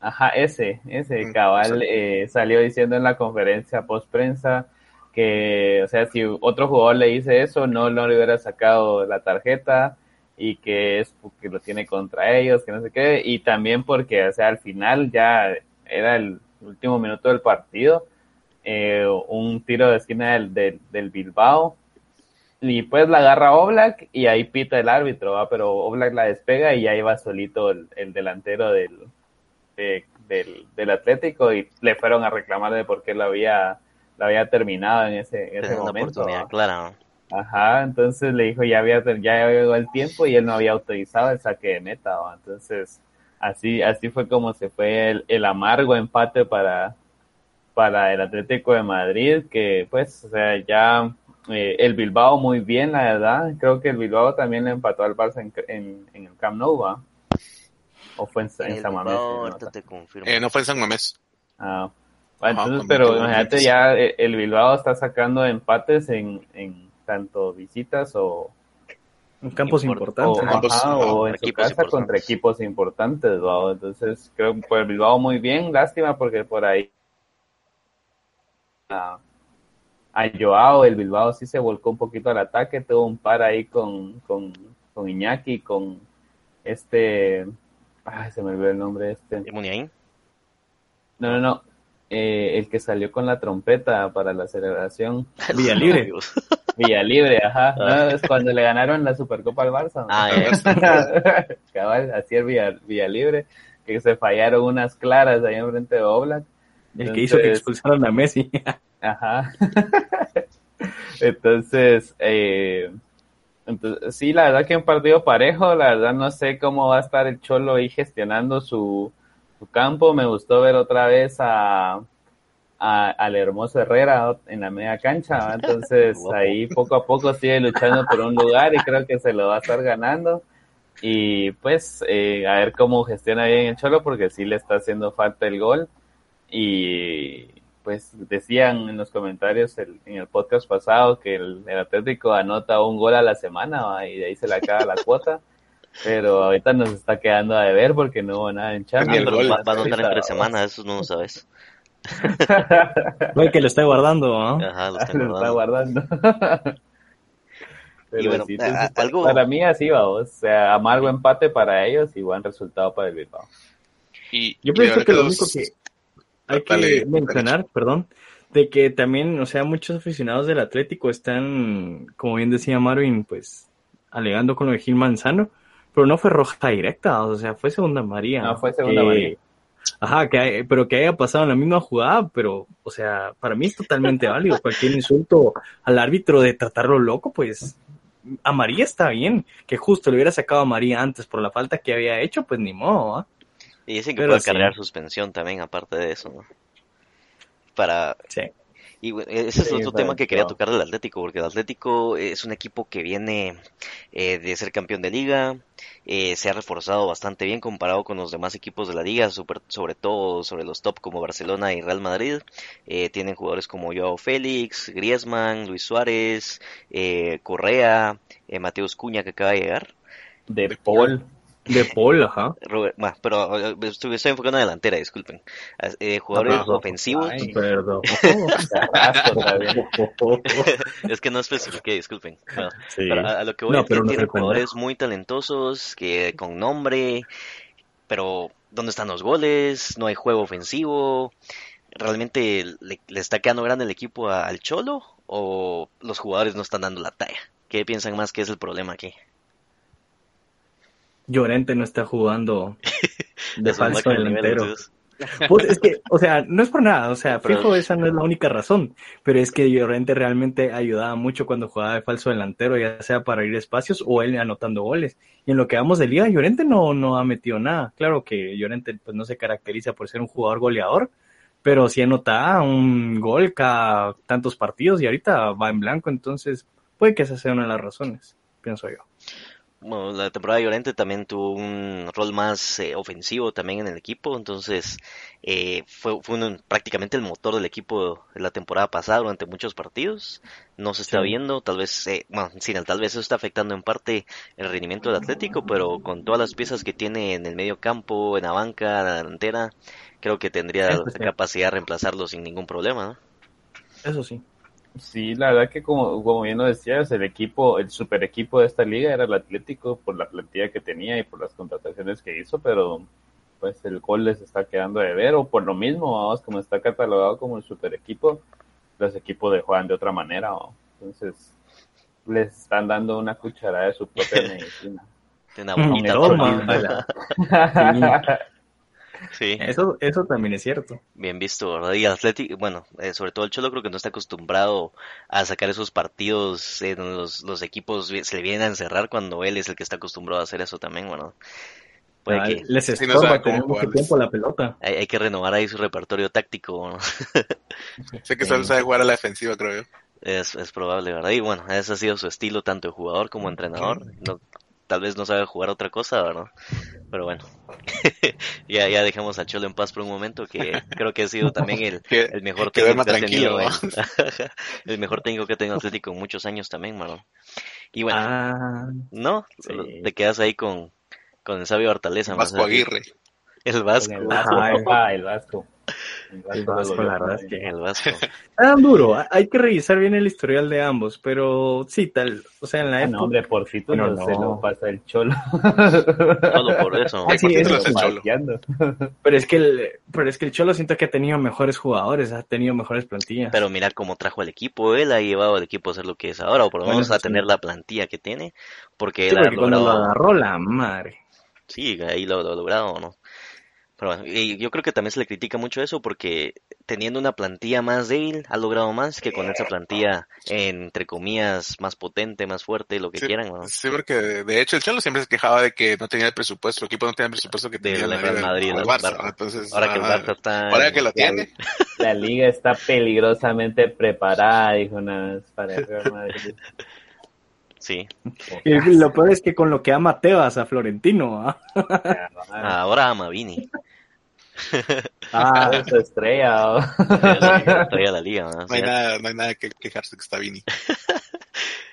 Ajá, ese, ese mm, cabal eh, salió diciendo en la conferencia post prensa que, o sea, si otro jugador le dice eso, no, no le hubiera sacado la tarjeta y que es porque lo tiene contra ellos, que no sé qué, y también porque, o sea, al final ya era el último minuto del partido, eh, un tiro de esquina del, del, Bilbao, y pues la agarra Oblak y ahí pita el árbitro, ¿va? pero Oblak la despega y ahí va solito el, delantero del, del, del, Atlético y le fueron a reclamar de por qué lo había la había terminado en ese, en ese momento. claro. Ajá, entonces le dijo ya había ya llegó el tiempo y él no había autorizado el saque de meta, entonces así así fue como se fue el, amargo empate para para el Atlético de Madrid que pues o sea ya eh, el Bilbao muy bien la verdad. Creo que el Bilbao también le empató al Barça en, en, el Camp Nou o fue en, San Mamés no, eh, no fue en San Mamés. Ah entonces, pero imagínate ya eh, el Bilbao está sacando empates en, en tanto visitas o en campos importantes. o, en su casa contra equipos importantes entonces creo que por el Bilbao muy bien lástima porque por ahí a, a Joao el Bilbao sí se volcó un poquito al ataque tuvo un par ahí con, con, con Iñaki con este ay se me olvidó el nombre este. No no no eh, el que salió con la trompeta para la celebración. Villa Libre. Villa Libre, ajá. Ah. es cuando le ganaron la Supercopa al Barça. Ah, Cabal, así es Villa, Libre, que se fallaron unas claras ahí enfrente de Oblak. El que hizo que expulsaron a Messi. ajá. entonces, eh, entonces, sí, la verdad que un partido parejo, la verdad no sé cómo va a estar el Cholo ahí gestionando su, campo. Me gustó ver otra vez a, al hermoso Herrera en la media cancha. Entonces ahí poco a poco sigue luchando por un lugar y creo que se lo va a estar ganando. Y pues eh, a ver cómo gestiona bien el Cholo porque sí le está haciendo falta el gol. Y pues decían en los comentarios en el podcast pasado que el, Atlético anota un gol a la semana y de ahí se le acaba la cuota. Pero ahorita nos está quedando a deber porque no hubo nada en Champions. va, a notar en tres semanas, eso no lo sabes. Güey, que lo está guardando, Ajá, lo, está guardando. y bueno, algo... Para mí así va, o sea, amargo empate para ellos y buen resultado para el Bilbao. Y, Yo pienso que lo único que hay que mencionar, perdón, de que también, o sea, muchos aficionados del Atlético están, como bien decía Marvin, pues alegando con lo de Gil Manzano, pero no fue roja directa, o sea, fue segunda María. No, fue segunda María. Ajá, que, pero que haya pasado en la misma jugada, pero, o sea, para mí es totalmente válido. Cualquier insulto al árbitro de tratarlo loco, pues a María está bien. Que justo le hubiera sacado a María antes por la falta que había hecho, pues ni modo. ¿ah? Y dicen que puede cargar suspensión también, aparte de eso, ¿no? Para. Sí. Y ese es otro tema que quería tocar del Atlético, porque el Atlético es un equipo que viene eh, de ser campeón de liga, eh, se ha reforzado bastante bien comparado con los demás equipos de la liga, sobre todo sobre los top como Barcelona y Real Madrid. Eh, tienen jugadores como Joao Félix, Griezmann, Luis Suárez, Correa, Mateus Cuña que acaba de llegar. De Paul. De Paul, ajá. pero eh, estoy, estoy enfocando en la delantera, disculpen. Eh, jugadores ofensivos. perdón. es que no especifique, disculpen. pero a, lo que voy a decir, tienen jugadores muy talentosos, que con nombre, pero ¿dónde están los goles? No hay juego ofensivo. ¿Realmente le, está quedando grande el equipo al Cholo? ¿O los jugadores no están dando la talla? ¿Qué piensan más que es el problema aquí? Llorente no está jugando de falso delantero. Pues es que, o sea, no es por nada, o sea, fijo, esa no es la única razón, pero es que Llorente realmente ayudaba mucho cuando jugaba de falso delantero, ya sea para ir espacios o él anotando goles. Y en lo que vamos de liga, Llorente no, no ha metido nada. Claro que Llorente pues no se caracteriza por ser un jugador goleador, pero sí anota un gol cada tantos partidos y ahorita va en blanco, entonces puede que esa sea una de las razones, pienso yo bueno, la temporada de Llorente también tuvo un rol más eh, ofensivo también en el equipo, entonces eh, fue, fue prácticamente el motor del equipo de la temporada pasada durante muchos partidos. No se está viendo, tal vez, eh, bueno, sin tal vez eso está afectando en parte el rendimiento del Atlético, pero con todas las piezas que tiene en el medio campo, en la banca, en la delantera, creo que tendría la capacidad de reemplazarlo sin ningún problema. ¿no? Eso sí. Sí, la verdad que como, como bien lo decías, el equipo, el super equipo de esta liga era el Atlético por la plantilla que tenía y por las contrataciones que hizo, pero pues el gol les está quedando de ver, o por lo mismo, vamos, como está catalogado como el super equipo, los equipos de juegan de otra manera, entonces les están dando una cucharada de su propia medicina. Una Sí. Eso, eso también es cierto. Bien visto, ¿verdad? Y Atlético, bueno, eh, sobre todo el Cholo creo que no está acostumbrado a sacar esos partidos en los, los equipos se le vienen a encerrar cuando él es el que está acostumbrado a hacer eso también, bueno. Puede ah, que... Les estorba tener mucho tiempo la pelota. Hay, que renovar ahí su repertorio táctico. sé que solo sabe jugar a la defensiva, creo yo. Es, es probable, ¿verdad? Y bueno, ese ha sido su estilo tanto de jugador como entrenador. No, tal vez no sabe jugar otra cosa, ¿verdad? Pero bueno, ya, ya dejamos a Cholo en paz por un momento, que creo que ha sido también el, el mejor técnico que ha tenido, el mejor técnico que ha tenido Atlético en muchos años también, ¿verdad? Y bueno, ah, ¿no? Te quedas ahí con, con el sabio Hortaleza. Vasco Aguirre. El Vasco. El Vasco. el Vasco. El Vasco, la verdad es que el Vasco. Ah, duro, hay que revisar bien el historial de ambos, pero sí, tal, o sea, en la ah, época... No, hombre, por si tú no, se lo pasa el cholo. Solo por eso. Ah, sí, eso el cholo. Pero es que el, pero es que el cholo siento que ha tenido mejores jugadores, ha tenido mejores plantillas. Pero mira cómo trajo el equipo, él ha llevado al equipo a ser lo que es ahora, o por lo menos a tener la plantilla que tiene, porque él ha logrado... cuando lo agarró la madre. Sí, ahí lo, lo ha logrado, ¿no? Y yo creo que también se le critica mucho eso porque teniendo una plantilla más débil ha logrado más que con esa plantilla entre comillas más potente, más fuerte, lo que quieran. ¿no? Sí, porque de hecho el Cholo siempre se quejaba de que no tenía el presupuesto, el equipo no tenía el presupuesto que tenía el Real Madrid, el Barça. Entonces, ahora que el Barça está ahora que lo tiene. La, liga está peligrosamente preparada, dijo una para el Real Madrid. Sí. Y lo peor es que con lo que ama Tebas a Florentino. ¿ah? Ahora ama Vini. Ah, esa estrella. estrella de la liga. ¿no? hay, nada, no hay nada que quejarse que está Vini.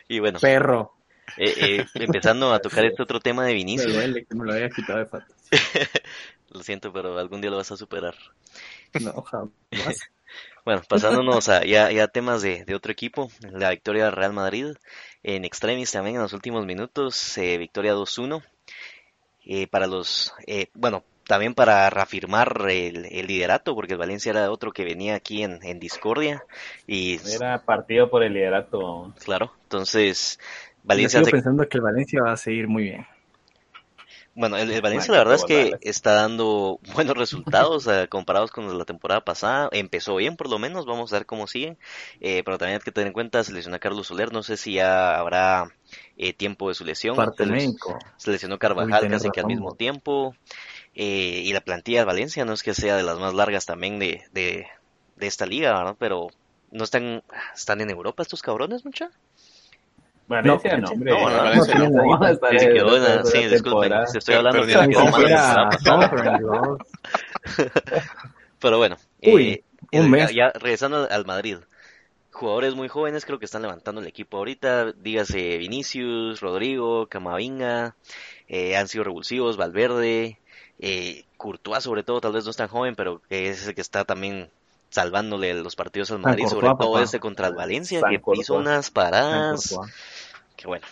y bueno. Perro. Eh, eh, empezando a tocar este otro tema de Vinicius. Me lo había quitado de lo siento, pero algún día lo vas a superar. No, jamás. Bueno, pasándonos a ya, ya temas de, de, otro equipo, la victoria del Real Madrid en extremis también en los últimos minutos, eh, victoria 2-1. Eh, para los, eh, bueno, también para reafirmar el, liderato, porque el Valencia era otro que venía aquí en, en discordia. y Era partido por el liderato. Claro, entonces Valencia... Yo pensando que el Valencia va a seguir muy bien. Bueno, el, Valencia la verdad es que está dando buenos resultados eh, comparados con la temporada pasada. Empezó bien por lo menos, vamos a ver cómo siguen. Eh, pero también hay que tener en cuenta, se lesionó a Carlos Soler, no sé si ya habrá eh, tiempo de su lesión. Parte se lesionó Carvajal casi que al mismo tiempo. y la plantilla de Valencia no es que sea de las más largas también de, de, de esta liga, ¿verdad? Pero no están, están en Europa estos cabrones, mucha. Valencia, no, hombre. No, no, Valencia no. Sí, disculpen, estoy hablando Pero bueno, Uy, eh, un mes. ya regresando al Madrid. Jugadores muy jóvenes creo que están levantando el equipo ahorita. Dígase Vinicius, Rodrigo, Camavinga. Eh, han sido revulsivos, Valverde. Eh, Courtois sobre todo, tal vez no es tan joven, pero que es el que está también salvándole los partidos al Madrid, sobre todo ese contra el Valencia, que hizo unas paradas. Que bueno.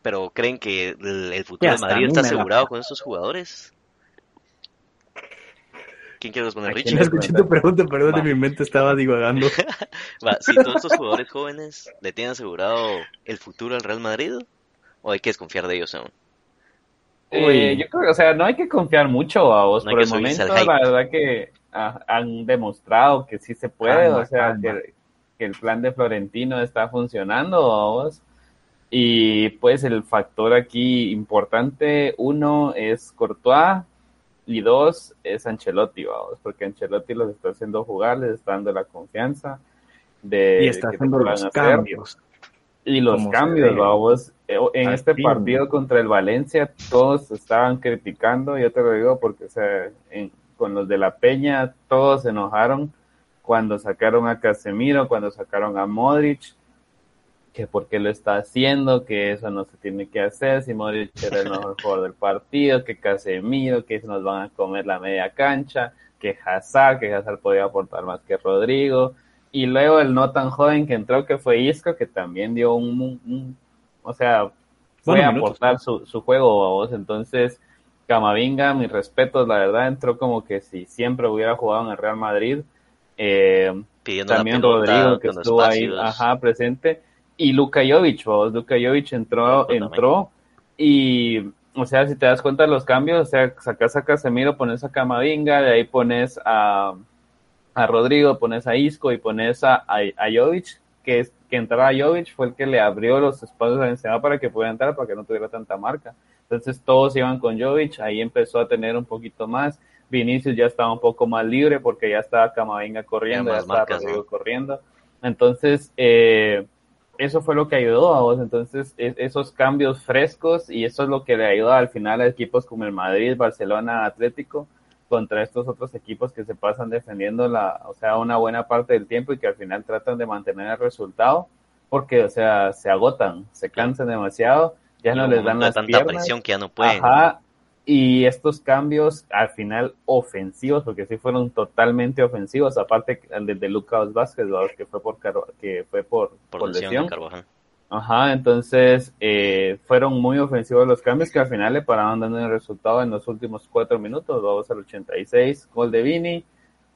Pero ¿creen que el, futuro del Madrid está asegurado con estos jugadores? ¿Quién quiere responder, Richie? No escuché tu pregunta, perdón, mi mente estaba divagando. Va, si todos estos jugadores jóvenes le tienen asegurado el futuro al Real Madrid, ¿o hay que desconfiar de ellos aún? Eh, yo creo que, o sea, no hay que confiar mucho a vos. por el momento, la verdad que han demostrado que sí se puede, o sea, que, el plan de Florentino está funcionando a vos. Y pues el factor aquí importante, uno es Courtois y dos es Ancelotti, vamos, porque Ancelotti los está haciendo jugar, les está dando la confianza de y está haciendo los cambios. Y los cambios, vamos, eh, en este partido contra el Valencia todos estaban criticando, yo te lo digo porque o sea, con los de la Peña todos se enojaron cuando sacaron a Casemiro, cuando sacaron a Modric, que por qué lo está haciendo, que eso no se tiene que hacer, si Modric era el mejor jugador del partido, que Casemiro, que nos van a comer la media cancha, que Hazard, que Hazard podía aportar más que Rodrigo, y luego el no tan joven que entró, que fue Isco, que también dio un, o sea, fue a aportar su, su juego a vos. Entonces, Camavinga, mis respetos, la verdad, entró como que si siempre hubiera jugado en el Real Madrid. Eh, también Rodrigo, que estuvo ahí, ajá, presente. Y Luka Jovic, vos, Luka Jovic entró, entró y, o sea, si te das cuenta de los cambios, o sea, sacas a Casemiro, pones a Camavinga, de ahí pones a a Rodrigo, pones a Isco y pones a, a, Jovic, que, es, que entrara a Jovic fue el que le abrió los espacios a Benzema para que pudiera entrar, para que no tuviera tanta marca. Entonces todos iban con Jovic, ahí empezó a tener un poquito más. Vinicius ya estaba un poco más libre porque ya estaba Camavinga corriendo, ya, estaba Rodrigo corriendo. Entonces, eh, eso fue lo que ayudó a vos. Entonces, esos cambios frescos y eso es lo que le ayudó al final a equipos como el Madrid, Barcelona, Atlético, contra estos otros equipos que se pasan defendiendo la, o sea, una buena parte del tiempo y que al final tratan de mantener el resultado porque, o sea, se agotan, se cansan demasiado, ya no les dan la tanta presión que ya no pueden. Ajá, y estos cambios al final ofensivos, porque sí fueron totalmente ofensivos, aparte del de Lucas Vázquez, que fue por que fue por, por, lesión. Ajá, entonces eh, fueron muy ofensivos los cambios que al final le paraban dando el resultado en los últimos cuatro minutos, vamos al 86, gol de Vini,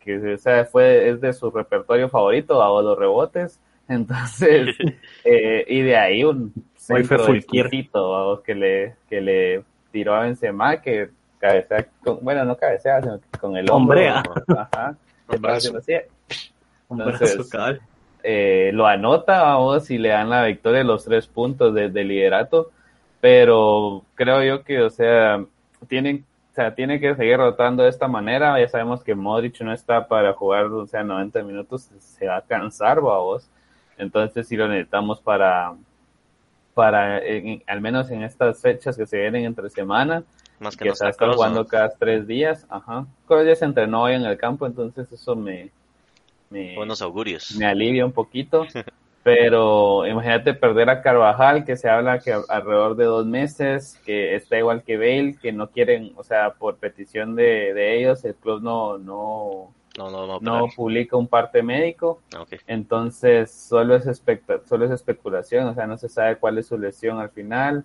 que o sea, fue, es de su repertorio favorito, dado los rebotes, entonces, eh, y de ahí un centro vamos, que le, que le tiró a Benzema, que cabecea, con, bueno, no cabecea, sino con el hombre. Ajá, Entonces, eh, lo anota, vamos, y le dan la victoria los tres puntos de, liderato, pero creo yo que, o sea, tienen, o sea, tiene que seguir rotando de esta manera, ya sabemos que Modric no está para jugar, o sea, 90 minutos, se va a cansar, vamos, entonces si lo necesitamos para, para al menos en estas fechas que se vienen entre semana, más que, no está jugando cada tres días, ajá, ya se entrenó hoy en el campo, entonces eso me me, Buenos augurios. Me alivia un poquito. pero imagínate perder a Carvajal, que se habla que alrededor de dos meses, que está igual que Bale, que no quieren, o sea, por petición de, ellos, el club no, no, no, publica un parte médico. Ah, Entonces, solo es, solo es especulación, o sea, no se sabe cuál es su lesión al final.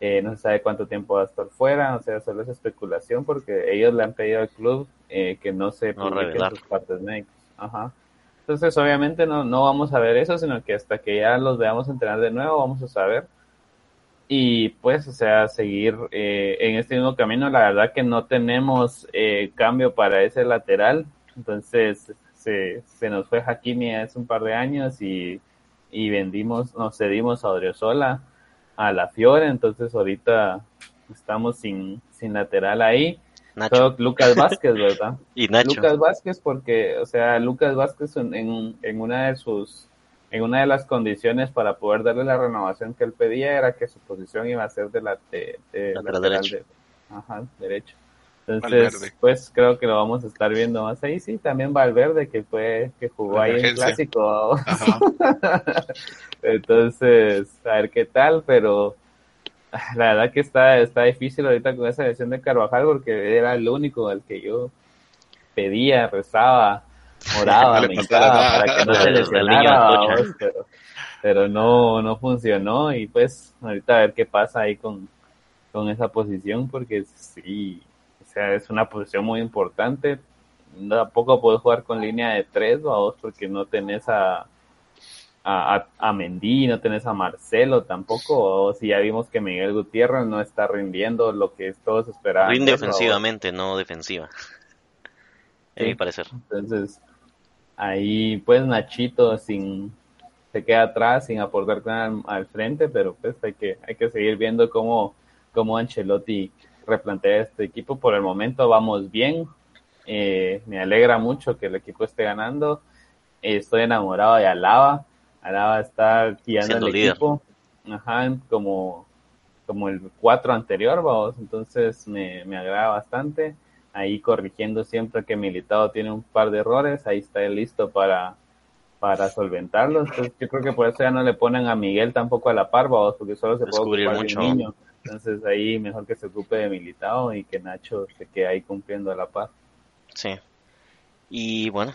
Eh, no se sabe cuánto tiempo va a estar fuera, o sea, solo es especulación porque ellos le han pedido al club eh, que no se publiquen sus partes médicas. Ajá. Entonces, obviamente no, no vamos a ver eso, sino que hasta que ya los veamos entrenar de nuevo, vamos a saber. Y pues, o sea, seguir eh, en este mismo camino. La verdad que no tenemos eh, cambio para ese lateral. Entonces, se, se nos fue Hakimi hace un par de años y, y vendimos, nos cedimos a Odriozola, a la Fiore. Entonces, ahorita estamos sin, sin lateral ahí. Lucas Vázquez, ¿verdad? y Nacho. Lucas Vázquez porque, o sea, Lucas Vázquez en, en una de sus en una de las condiciones para poder darle la renovación que él pedía era que su posición iba a ser de la de, lateral derecho. ajá, derecho. Entonces, pues creo que lo vamos a estar viendo más ahí. Sí, también Valverde, que fue, que jugó ahí en clásico. Entonces, a ver qué tal, pero la verdad que está, está difícil ahorita con esa lesión de Carvajal porque era el único al que yo pedía, rezaba, oraba, me para que no se lesionara, pero, pero no, no funcionó. Y pues ahorita a ver qué pasa ahí con, con esa posición porque sí, sea, es una posición muy importante. Tampoco puedes jugar con línea de tres o a dos porque no tenés a a, a, Mendy, no tenés a Marcelo tampoco, o si ya vimos que Miguel Gutiérrez no está rindiendo lo que todos esperaban. Rinde ofensivamente, no defensiva. A mi parecer. Entonces, ahí pues Nachito sin se queda atrás sin aportar nada al, frente, pero pues hay que, hay que seguir viendo cómo, cómo Ancelotti replantea este equipo. Por el momento vamos bien. Eh, me alegra mucho que el equipo esté ganando. estoy enamorado de Alaba. Alaba está guiando el equipo. Ajá, como, como el 4 anterior, vamos. Entonces me, me agrada bastante. Ahí corrigiendo siempre que Militado tiene un par de errores. Ahí está listo para, para solventarlos. Entonces, yo creo que por eso ya no le ponen a Miguel tampoco a la par, vamos, porque solo se puede ocupar mucho. niño. Entonces ahí mejor que se ocupe de Militado y que Nacho se quede ahí cumpliendo la par. Sí. Y bueno,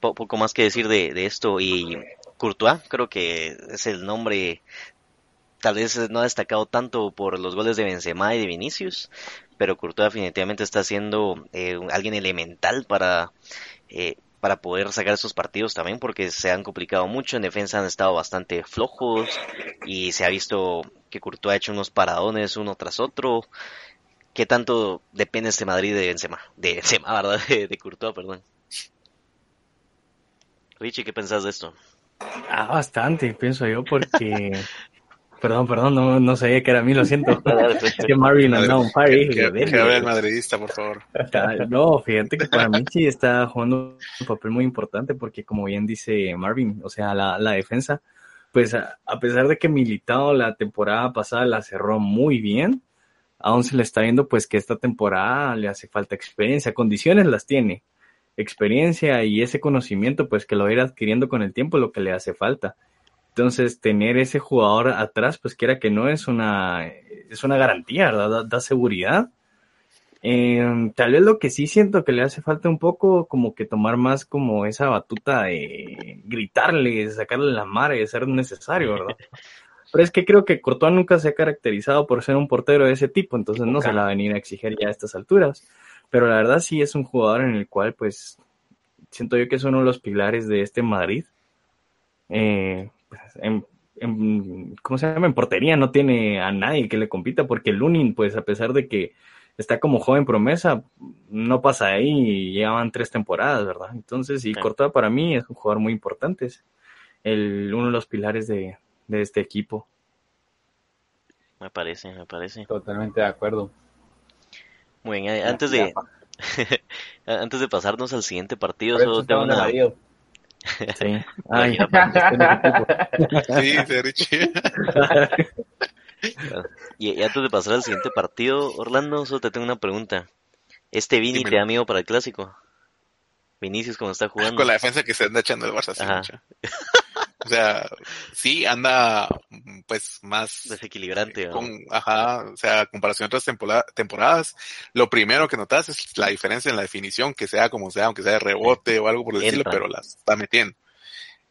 poco más que decir de, de esto. Y Courtois, creo que es el nombre tal vez no ha destacado tanto por los goles de Benzema y de Vinicius, pero Courtois definitivamente está siendo eh, alguien elemental para eh, para poder sacar esos partidos también porque se han complicado mucho, en defensa han estado bastante flojos y se ha visto que Courtois ha hecho unos paradones uno tras otro. ¿Qué tanto depende este Madrid de Benzema? De Benzema, ¿verdad? De, de Courtois, perdón. Richie, ¿qué pensás de esto? Ah, bastante, pienso yo, porque Perdón, perdón, no, no sabía que era a mí, lo siento. que Marvin anda un party. Que, el madridista, por favor. No, fíjate que para mí sí está jugando un papel muy importante porque como bien dice Marvin, o sea, la, la defensa, pues a, pesar de que Militado la temporada pasada la cerró muy bien, aún se le está viendo pues que esta temporada le hace falta experiencia, condiciones las tiene, experiencia y ese conocimiento pues que lo va a ir adquiriendo con el tiempo lo que le hace falta. Entonces, tener ese jugador atrás, pues quiera que no, es una, es una garantía, ¿verdad? Da, seguridad. Em, tal vez lo que sí siento que le hace falta un poco, como que tomar más como esa batuta de gritarle, sacarle la mar y ser necesario, ¿verdad? Pero es que creo que Courtois nunca se ha caracterizado por ser un portero de ese tipo, entonces no se la va a venir a exigir ya a estas alturas. Pero la verdad sí es un jugador en el cual, pues, siento yo que es uno de los pilares de este Madrid. Eh, en, ¿cómo se llama? En portería no tiene a nadie que le compita porque Lunin, pues a pesar de que está como joven promesa, no pasa ahí y llevan tres temporadas, ¿verdad? Entonces, y Cortada para mí es un jugador muy importante, es el, uno de los pilares de, este equipo. Me parece, me parece. Totalmente de acuerdo. Muy bien, antes de antes de pasarnos al siguiente partido, solo tengo una, Sí. Ay, sí, y, antes de pasar al siguiente partido, Orlando, solo te tengo una pregunta. ¿Este Vini te da miedo para el clásico? Vinicius, como está jugando. Con la defensa que se anda echando el Barça. O sea, sí, anda pues más desequilibrante. Con, ajá, o sea, comparación a otras temporadas, lo primero que notas es la diferencia en la definición, que sea como sea, aunque sea de rebote o algo por el estilo, pero las está metiendo.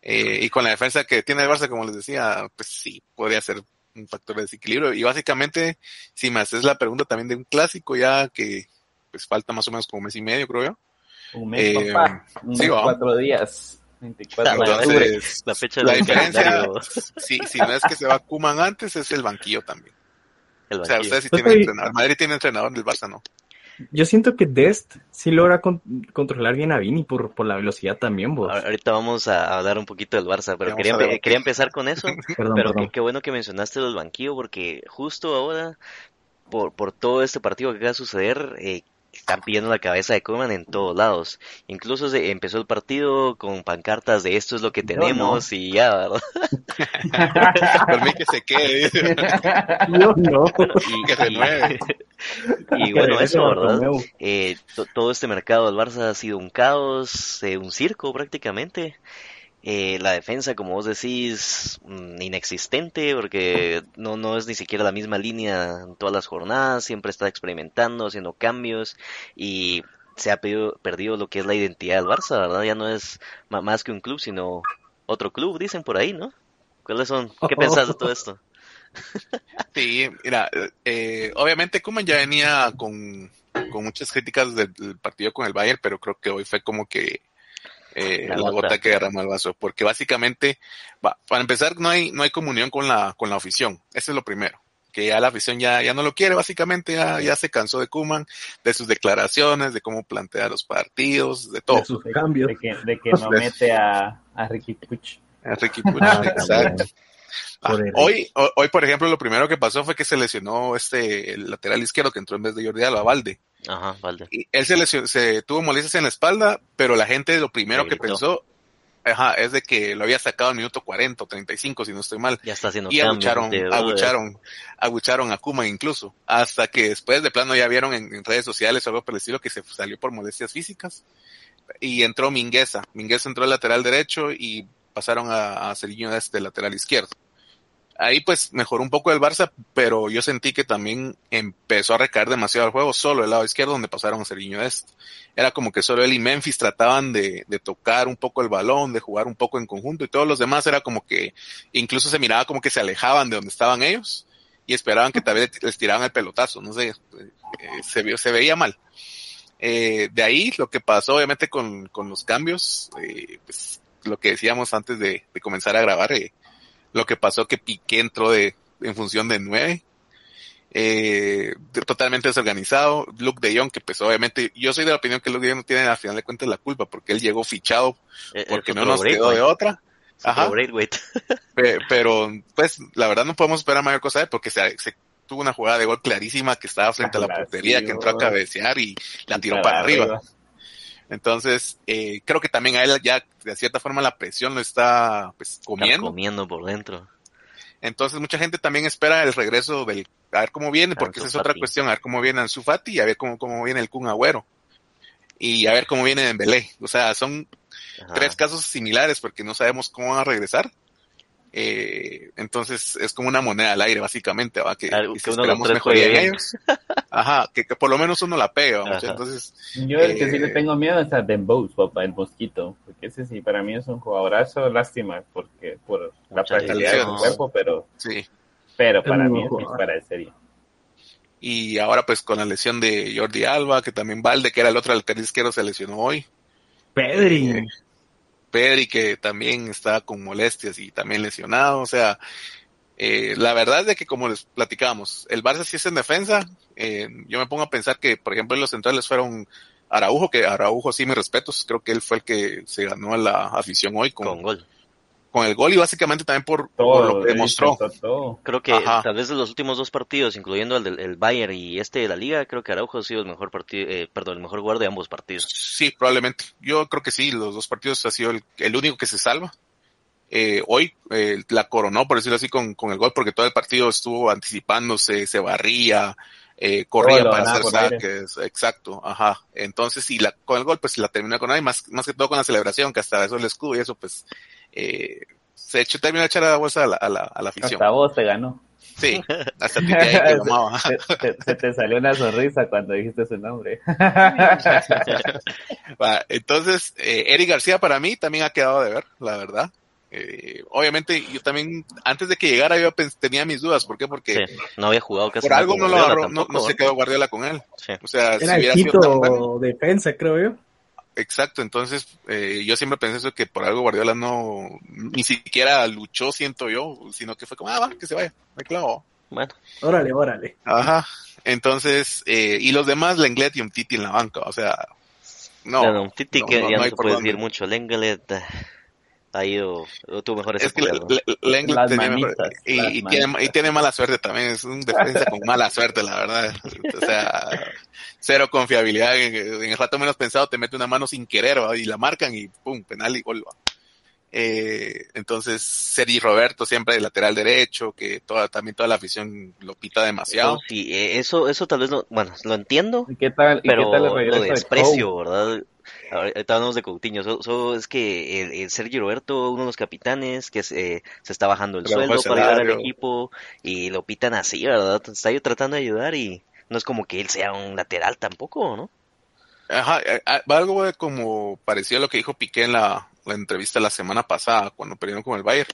Eh, y con la defensa que tiene el Barça, como les decía, pues sí, podría ser un factor de desequilibrio. Y básicamente, si me haces la pregunta también de un clásico ya que pues falta más o menos como un mes y medio, creo yo un mes, eh, papá. Un sí, cuatro días. 24 Entonces, la fecha la diferencia, si, si no es que se va antes, es el banquillo también. El banquillo. O sea, ustedes sí tienen entrenador. Madrid tiene entrenador, el Barça no. Yo siento que Dest sí logra controlar bien a Vini por, por la velocidad también, vos. Ahorita vamos a hablar un poquito del Barça, pero quería, quería, empezar con eso. pero Qué, bueno que mencionaste el banquillo, porque justo ahora, por, por todo este partido que acaba de suceder, eh, están pidiendo la cabeza de Koeman en todos lados. Incluso se empezó el partido con pancartas de esto es lo que tenemos y ya, ¿verdad? Por mí que se quede. Yo no. Y que se mueve. Y bueno, eso, ¿verdad? Eh, todo este mercado del Barça ha sido un caos, eh, un circo prácticamente. Eh, la defensa, como vos decís, mm, inexistente, porque no, no es ni siquiera la misma línea en todas las jornadas, siempre está experimentando, haciendo cambios y se ha perdido, lo que es la identidad del Barça, ¿verdad? Ya no es más que un club, sino otro club, dicen por ahí, ¿no? ¿Cuáles son? ¿Qué pensás de todo esto? Sí, mira, eh, obviamente Kuman ya venía con, con muchas críticas del, partido con el Bayern, pero creo que hoy fue como que Eh, la, gota que derrama el vaso, porque básicamente, para empezar, no hay, no hay comunión con la, con la afición. Eso es lo primero. Que ya la afición ya, ya no lo quiere, básicamente ya, ya se cansó de Kuman, de sus declaraciones, de cómo plantea los partidos, de todo. De sus cambios. De que, de que no mete a, a Ricky Puch. A Ricky Puch, ah, exacto. Ah, hoy, hoy, por ejemplo, lo primero que pasó fue que se lesionó este, el lateral izquierdo que entró en vez de Jordi Alba, Valde. Ajá, Valde. Y él se, lesionó, se tuvo molestias en la espelda, pero la gente lo primero que pensó ajá, es de que lo había sacado al minuto 40 o 35, si no estoy mal. Ya está haciendo Y agucharon, agucharon, agucharon a Kuma incluso. Hasta que después de plano ya vieron en, redes sociales o algo por el estilo que se salió por molestias físicas. Y entró Mingueza. Mingueza entró al lateral derecho y pasaron a, a Ceriño este lateral izquierdo ahí pues mejoró un poco el Barça, pero yo sentí que también empezó a recaer demasiado el juego solo el lado izquierdo donde pasaron Seriño Est. Era como que solo él y Memphis trataban de, de, tocar un poco el balón, de jugar un poco en conjunto y todos los demás era como que incluso se miraba como que se alejaban de donde estaban ellos y esperaban que tal vez les tiraban el pelotazo, no sé, eh, se, se veía mal. Eh, de ahí lo que pasó obviamente con, con los cambios, eh, pues lo que decíamos antes de, de comenzar a grabar, eh, lo que pasó que Piqué entró de, en función de nueve. Eh, totalmente desorganizado. Luke de Jong, que pues obviamente, yo soy de la opinión que Luke de Jong no tiene al final de cuentas la culpa, porque él llegó fichado, eh, porque no nos quedó de otra. Ajá. pero, pues, la verdad no podemos esperar mayor cosa de porque se, tuvo una jugada de gol clarísima que estaba frente a la portería, que entró a cabecear y la tiró para arriba. Entonces, eh, creo que también a él ya de cierta forma la presión lo está pues comiendo. comiendo por dentro. Entonces mucha gente también espera el regreso del, a ver cómo viene, porque esa es otra cuestión, a ver cómo viene Ansu Fati y a ver cómo, cómo viene el Kun Agüero. Y a ver cómo viene Dembélé. O sea, son tres casos similares porque no sabemos cómo van a regresar. Eh, entonces es como una moneda al aire, básicamente, ¿va? Que, que uno esperamos mejoría en ellos. Ajá, que, por lo menos uno la pega, Entonces. Yo el que sí le eh, tengo miedo es a Dembose, papá, el mosquito. Porque ese sí, para mí es un jugadorazo, lástima, porque por la fragilidad de su cuerpo, pero. Sí. Pero para mí es para el serio. Y ahora, pues, con la lesión de Jordi Alba, que también Valde, que era el otro al izquierdo, se lesionó hoy. Pedri. Eh, Pedri que también está con molestias y también lesionado, o sea, eh, la verdad es de que como les platicamos, el Barça sí es en defensa, eh, yo me pongo a pensar que, por ejemplo, en los centrales fueron Araujo, que Araujo sí mis respetos, creo que él fue el que se ganó a la afición hoy con gol con el gol y básicamente también por, lo que demostró. Creo que tal vez de los últimos dos partidos, incluyendo el del Bayern y este de la Liga, creo que Araujo ha sido el mejor partido, eh, perdón, el mejor jugador de ambos partidos. Sí, probablemente. Yo creo que sí, los dos partidos ha sido el, único que se salva. Eh, hoy eh, la coronó, por decirlo así, con, con el gol, porque todo el partido estuvo anticipándose, se barría, eh, corría para hacer saques, exacto, ajá. Entonces, y la, con el gol, pues la terminó con ahí, más, más que todo con la celebración, que hasta eso el escudo y eso, pues, eh, se echó, terminó de echar a la bolsa a la, a la, a la afición. Hasta vos te ganó. Sí, hasta ti te, se, se, te salió una sonrisa cuando dijiste su nombre. entonces, eh, Eric García para mí también ha quedado de ver, la verdad. Eh, obviamente yo también antes de que llegara yo tenía mis dudas, ¿por qué? Porque no había jugado casi por algo no lo agarró, no, se quedó Guardiola con él. O sea, Era si hubiera sido defensa, creo yo. Exacto, entonces eh, yo siempre pensé eso que por algo Guardiola no ni siquiera luchó, siento yo, sino que fue como, ah, va, que se vaya, me clavo. Bueno. Órale, órale. Ajá. Entonces, eh, y los demás, Lenglet y un Titi en la banca, o sea, no. no, un Titi que ya no, se puede decir mucho, Lenglet ha ido, tuvo mejores es que y, tiene, y tiene mala suerte también, es un defensa con mala suerte, la verdad. O sea, cero confiabilidad, en, el rato menos pensado te mete una mano sin querer y la marcan y pum, penal y gol. Eh, entonces, Sergi Roberto siempre de lateral derecho, que toda, también toda la afición lo pita demasiado. sí, eh, eso, eso tal vez no, bueno, lo entiendo, qué tal, pero qué tal lo desprecio, ¿verdad? Ahorita hablamos de Coutinho. es que el, Sergio Roberto, uno de los capitanes, que se, se está bajando el sueldo para ayudar al equipo y lo pitan así, ¿verdad? Está yo tratando de ayudar y no es como que él sea un lateral tampoco, ¿no? Ajá, eh, ah, algo como parecía lo que dijo Piqué en la, entrevista la semana pasada cuando perdieron con el Bayern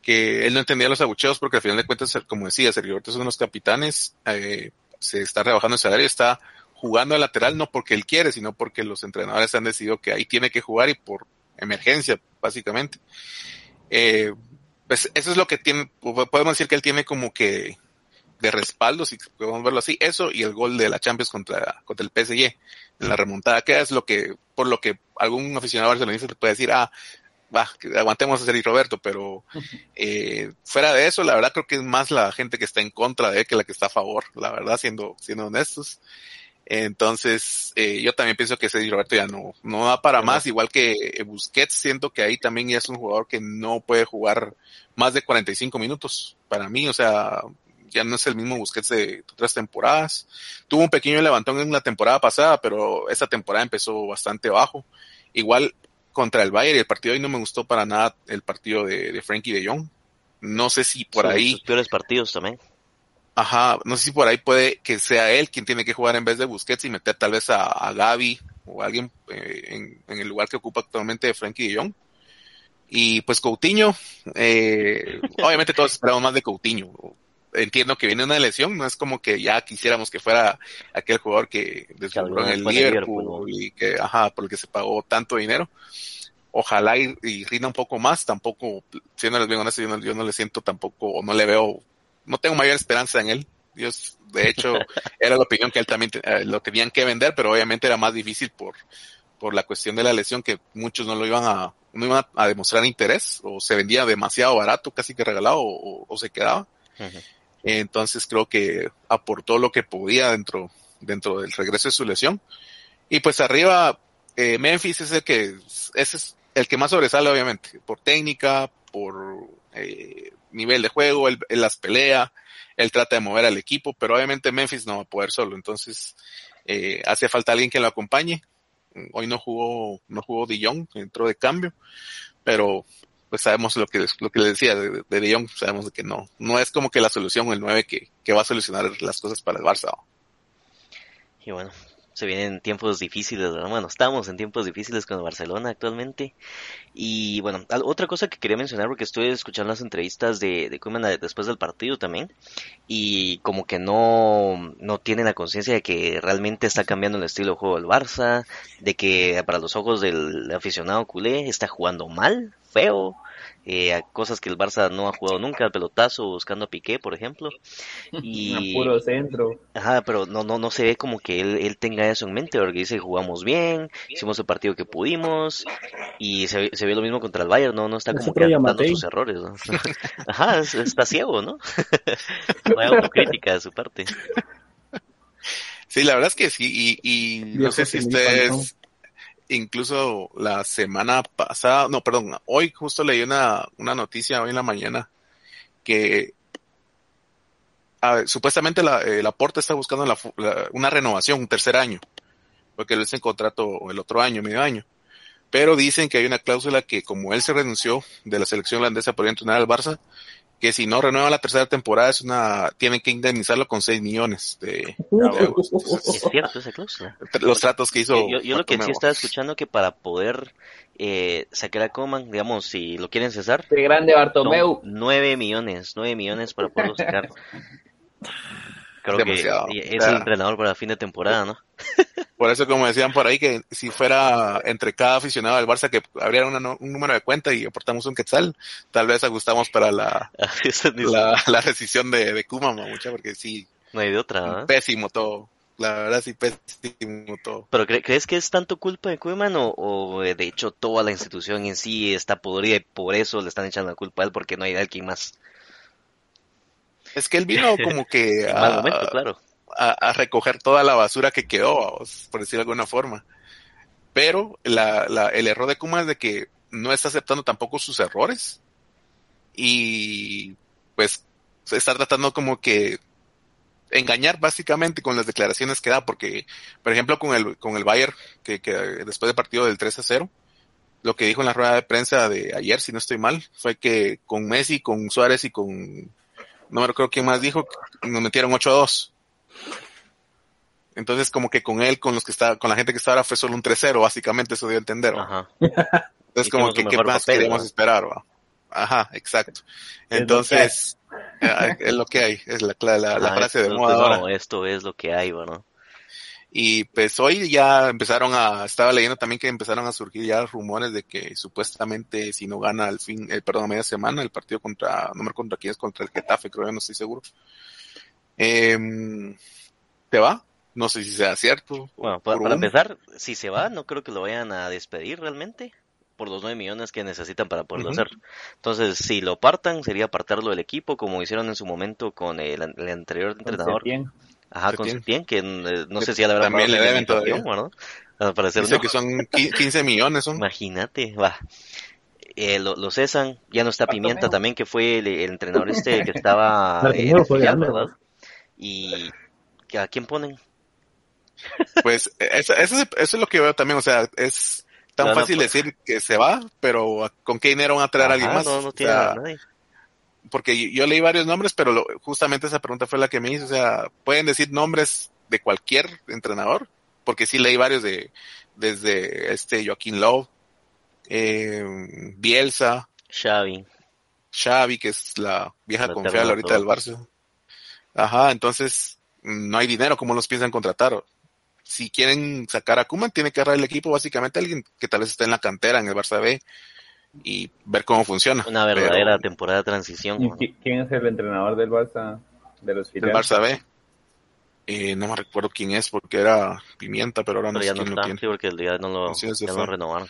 que él no entendía los abucheos porque al final de cuentas, como decía, Sergio Roberto es uno de los capitanes, eh, se está rebajando el salario, está jugando de lateral no porque él quiere, sino porque los entrenadores han decidido que ahí tiene que jugar y por emergencia, básicamente. Eh, pues eso es lo que tiene, podemos decir que él tiene como que de respaldo, si podemos verlo así, eso y el gol de la Champions contra, contra el PSG en la remontada, que es lo que, por lo que algún aficionado barcelonista te puede decir, ah, va, aguantemos a Sergio Roberto, pero eh, fuera de eso, la verdad creo que es más la gente que está en contra de él que la que está a favor, la verdad, siendo, siendo honestos. Entonces, eh, yo también pienso que Sergio Roberto ya no, no da para más, igual que Busquets, siento que ahí también ya es un jugador que no puede jugar más de 45 minutos, para mí, o sea, ya no es el mismo Busquets de otras temporadas. Tuvo un pequeño levantón en la temporada pasada, pero esta temporada empezó bastante bajo. Igual contra el Bayern y el partido ahí no me gustó para nada el partido de, de Frankie de Jong. No sé si por ahí. Sus peores partidos también. Ajá, no sé si por ahí puede que sea él quien tiene que jugar en vez de Busquets y meter tal vez a, a Gaby o alguien eh, en, en, el lugar que ocupa actualmente Frankie de Jong. Y pues Coutinho, eh, obviamente todos esperamos más de Coutinho. Entiendo que viene una lesión, no es como que ya quisiéramos que fuera aquel jugador que deslumbró en el Liverpool, y que, ajá, por el que se pagó tanto dinero. Ojalá y, y rinda un poco más, tampoco, siendo les bien honesto, yo no, yo no le siento tampoco, o no le veo no tengo mayor esperanza en él. Dios, de hecho, era la opinión que él también eh, lo tenían que vender, pero obviamente era más difícil por, por la cuestión de la lesión que muchos no lo iban a, no iban a, demostrar interés o se vendía demasiado barato, casi que regalado o, o se quedaba. Uh -huh. Entonces creo que aportó lo que podía dentro, dentro del regreso de su lesión. Y pues arriba, eh, Memphis es el que, ese es el que más sobresale obviamente, por técnica, por eh, nivel de juego, él, él, las pelea, él trata de mover al equipo, pero obviamente Memphis no va a poder solo, entonces eh, hace falta alguien que lo acompañe. Hoy no jugó, no jugó De Jong, entró de cambio, pero pues sabemos lo que, lo que le decía de, de, de Jong, sabemos que no, no es como que la solución el 9 que, que va a solucionar las cosas para el Barça. Y bueno, se vienen tiempos difíciles, bueno, estamos en tiempos difíciles con el Barcelona actualmente. Y bueno, otra cosa que quería mencionar, porque estoy escuchando las entrevistas de, de Koeman después del partido también, y como que no, no tiene la conciencia de que realmente está cambiando el estilo de juego del Barça, de que para los ojos del aficionado culé está jugando mal, feo, eh, cosas que el Barça no ha jugado nunca, el pelotazo buscando a Piqué, por ejemplo. Y, a puro centro. Ajá, pero no, no, no se ve como que él, él tenga eso en mente, porque dice jugamos bien, hicimos el partido que pudimos, y se, se ve lo mismo contra el Bayern, no, no está como que adaptando sus errores, ¿no? Ajá, está ciego, ¿no? no hay autocrítica de su parte. Sí, la verdad es que sí, y, y no sé si ustedes incluso la semana pasada, no, perdón, hoy justo leí una, una noticia hoy en la mañana que supuestamente la, eh, la Porta está buscando la, la, una renovación, un tercer año, porque es en contrato el otro año, medio año. Pero dicen que hay una cláusula que como él se renunció de la selección holandesa por entrenar al Barça, que si no renueva la tercera temporada es una tienen que indemnizarlo con 6 millones de, de Es cierto esa cláusula. Los tratos que hizo. Yo, yo lo que sí estaba escuchando que para poder eh, sacar a Coman, digamos, si lo quieren cesar. De grande Bartomeu. 9 millones, 9 millones para poderlo sacar. Creo Demasiado. que es el entrenador para fin de temporada, ¿no? Por eso, como decían por ahí, que si fuera entre cada aficionado del Barça que abriera una, un número de cuenta y aportamos un quetzal, tal vez ajustamos para la, la, la, decisión de, de Kuma, mucha, porque sí. No hay de otra, ¿eh? Pésimo todo. La verdad, sí, pésimo todo. ¿Pero cre crees que es tanto culpa de Koeman o, o, de hecho toda la institución en sí está podrida y por eso le están echando la culpa a él porque no hay alguien más? Es que él vino como que a, momento, claro. A, a, recoger toda la basura que quedó, por decirlo de alguna forma. Pero el error de Kuma es de que no está aceptando tampoco sus errores. Y pues está tratando como que engañar básicamente con las declaraciones que da, porque, por ejemplo, con el, con el Bayern, que, que después del partido del 3 a 0, lo que dijo en la rueda de prensa de ayer, si no estoy mal, fue que con Messi, con Suárez y con no me recuerdo quién más dijo, nos metieron 8 a 2. Entonces, como que con él, con los que está, con la gente que estaba, fue solo un 3-0, básicamente, eso dio a entender. Ajá. Entonces, como que, ¿qué más papel, queremos ¿no? esperar? ¿va? Ajá, exacto. Entonces, es lo que hay, es, lo que hay. es la, la, la, la, frase de moda no, ahora. esto es lo que hay, ¿no? Y pues hoy ya empezaron a, estaba leyendo también que empezaron a surgir ya rumores de que supuestamente si no gana al fin, el perdón, a media semana, el partido contra, no me contra quién es, contra el Getafe, creo, no estoy seguro. Eh, ¿Te va? No sé si sea cierto. Bueno, para, empezar, si se va, no creo que lo vayan a despedir realmente por los nueve millones que necesitan para poderlo hacer. Entonces, si lo partan, sería apartarlo del equipo, como hicieron en su momento con el, anterior entrenador. Ajá, con Septién, que eh, no sé si a la verdad también le deben todavía. ¿no? Dice que son 15 millones. Son. Imagínate, va. Eh, lo, lo, cesan, ya no está Pimienta también, que fue el, entrenador este que estaba eh, ¿verdad? Y ¿a quién ponen? Pues eso, eso, es lo que veo también, o sea, es tan fácil pues. decir que se va, pero ¿con qué dinero van a traer a alguien más? No, no tiene nadie porque yo, leí varios nombres, pero justamente esa pregunta fue la que me hizo. O sea, ¿pueden decir nombres de cualquier entrenador? Porque sí leí varios de, desde este Joaquín Love, eh, Bielsa, Xavi. Xavi, que es la vieja confiable ahorita del Barça. Ajá, entonces no hay dinero, ¿cómo los piensan contratar? Si quieren sacar a Kuman, tiene que agarrar el equipo básicamente alguien que tal vez esté en la cantera, en el Barça B, y ver cómo funciona. Una verdadera temporada de transición. ¿Quién es el entrenador del Barça? De los Del Barça B. Eh, no me recuerdo quién es porque era Pimienta, pero ahora no sé quién lo tiene. Sí, porque el día no lo, ya lo renovaron.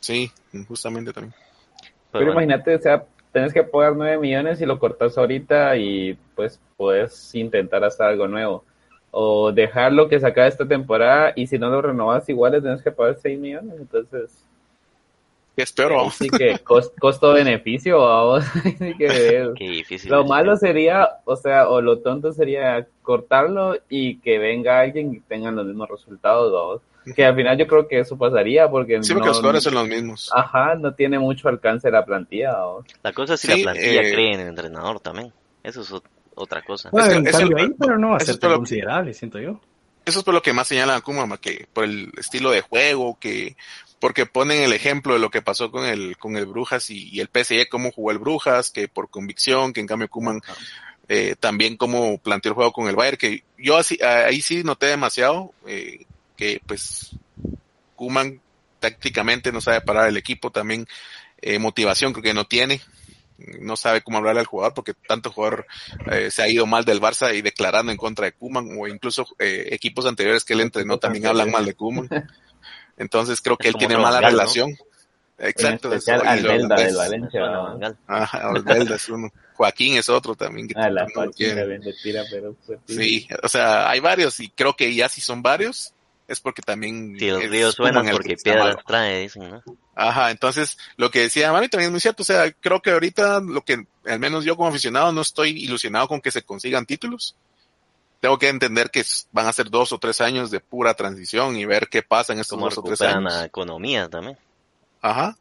Sí, justamente también. Pero, imagínate, o sea, tenés que pagar 9 millones y lo cortas ahorita y pues puedes intentar hacer algo nuevo. O dejarlo que saca esta temporada y si no lo renovas igual le tienes que pagar 6 millones. Entonces, es peor, Así que costo-beneficio, vamos. que Qué difícil. Lo malo sería, o sea, o lo tonto sería cortarlo y que venga alguien y tengan los mismos resultados, vamos. Que al final yo creo que eso pasaría porque. Sí, porque los jugadores son los mismos. Ajá, no tiene mucho alcance la plantilla. ¿vamos? La cosa es si la plantilla eh, cree en el entrenador también. Eso es otra cosa. Bueno, ahí, pero no va a ser tan considerable, siento yo. Eso es por lo que más señala Kuma, que por el estilo de juego, que porque ponen el ejemplo de lo que pasó con el, con el Brujas y, el PSG, cómo jugó el Brujas, que por convicción, que en cambio Kuman eh, también cómo planteó el juego con el Bayern, que yo así, ahí sí noté demasiado, eh, que pues Kuman tácticamente no sabe parar el equipo, también eh, motivación creo que no tiene, no sabe cómo hablarle al jugador porque tanto jugador eh, se ha ido mal del Barça y declarando en contra de Kuman o incluso eh, equipos anteriores que él entrenó también hablan mal de Kuman. Entonces creo que él tiene mala relación. Exacto. Albelda del Valencia. Ajá, Albelda es uno. Joaquín es otro también. Que ah, la tira, pero Sí, o sea, hay varios y creo que ya si son varios es porque también... Sí, los ríos suenan porque piedras trae, dicen, ¿no? Ajá, entonces lo que decía Mami también es muy cierto, o sea, creo que ahorita lo que, al menos yo como aficionado, no estoy ilusionado con que se consigan títulos tengo que entender que van a ser dos o tres años de pura transición y ver qué pasa en estos dos o tres años. la economía también. Ajá.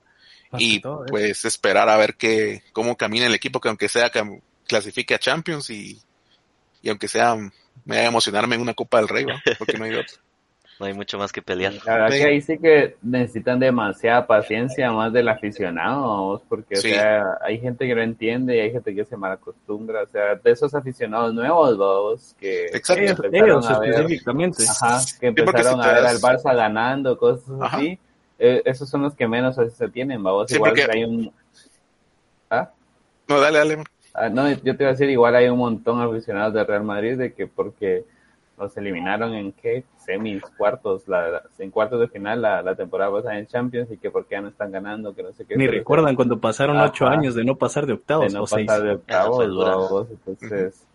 y pues esperar a ver qué, cómo camina el equipo, que aunque sea que clasifique a Champions y, y aunque sea, me vaya a emocionarme en una Copa del Rey, ¿no? porque no hay otro no hay mucho más que pelear. La verdad que ahí sí que necesitan demasiada paciencia más del aficionado, porque o sea, hay gente que no entiende y hay gente que se malacostumbra, o sea, de esos aficionados nuevos, vos, que, empezaron a ver, específicamente. Ajá, que empezaron a ver al Barça ganando, cosas así, eh, esos son los que menos se tienen, vos, igual que hay un... ¿Ah? No, dale, dale. Ah, no, yo te iba a decir, igual hay un montón de aficionados de Real Madrid de que porque los eliminaron en qué semis, cuartos, la, en cuartos de final la, la temporada pasada en Champions y que por qué ya no están ganando, que no sé qué. Ni recuerdan cuando pasaron ocho años de no pasar de octavos. De no pasar de octavos, entonces...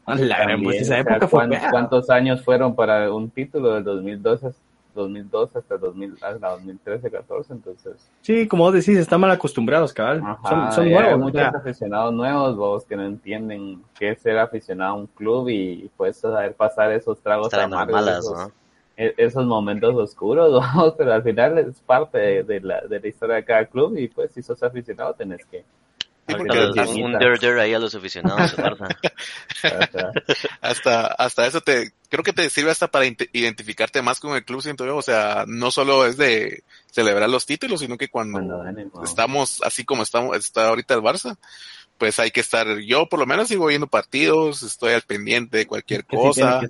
pues esa época fue ¿cuántos, años fueron para un título del 2012 2002 hasta 2000, hasta 2013, 14, entonces. Sí, como vos decís, están mal acostumbrados, cabal. son, son nuevos. Hay muchos aficionados nuevos, vos, que no entienden qué es ser aficionado a un club y pues saber pasar esos tragos amargos. esos, e, esos, momentos oscuros, vos, pero al final es parte de, la, de la historia de cada club y pues si sos aficionado tenés que un der ahí a los aficionados. hasta, hasta eso te, creo que te sirve hasta para identificarte más con el club, siento yo. O sea, no solo es de celebrar los títulos, sino que cuando, estamos así como estamos, está ahorita el Barça, pues hay que estar, yo por lo menos sigo viendo partidos, estoy al pendiente de cualquier cosa.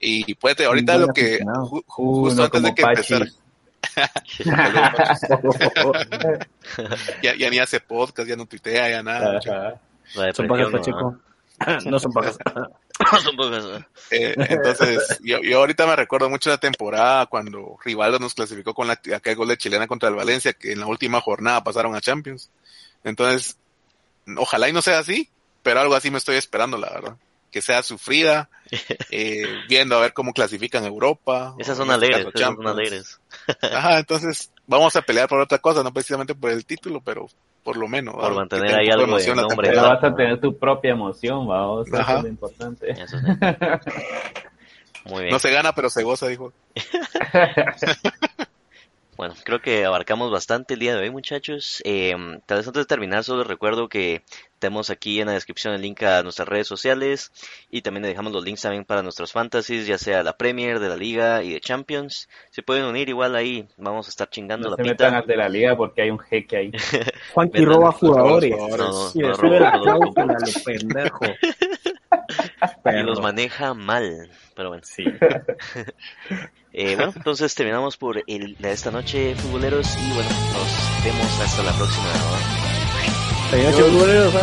Y puede, ahorita lo que, justo antes de que empezara. ya, ya ni hace podcast, ya no tuitea, ya nada. Son pajas, Pacheco. No son pajas. son pajas. Eh, entonces, yo, yo ahorita me recuerdo mucho la temporada cuando Rivaldo nos clasificó con la, aquel gol de chilena contra el Valencia, que en la última jornada pasaron a Champions. Entonces, ojalá y no sea así, pero algo así me estoy esperando, la verdad que sea sufrida, eh, viendo a ver cómo clasifican Europa. Esas son este alegres, esas son alegres. Ajá, entonces vamos a pelear por otra cosa, no precisamente por el título, pero por lo menos. Por mantener ahí algo de nombre. Pero vas a tener tu propia emoción, vamos, eso es lo importante. Muy bien. No se gana, pero se goza, dijo. Bueno, creo que abarcamos bastante el día de hoy, muchachos. Eh, tal vez antes de terminar, solo recuerdo que tenemos aquí en la descripción el link a nuestras redes sociales y también le dejamos los links también para nuestros fantasies, ya sea la Premier, de la Liga y de Champions. Se pueden unir igual ahí, vamos a estar chingando no la se pita. metan de la Liga porque hay un jeque ahí. Juanqui roba jugadores. No, no, Y no, le sube roba la pendejo. Y los maneja mal, pero bueno. Sí. Eh, bueno, entonces terminamos por el, de esta noche, futboleros, y bueno, nos vemos hasta la próxima. ¿no? Adiós, futboleros.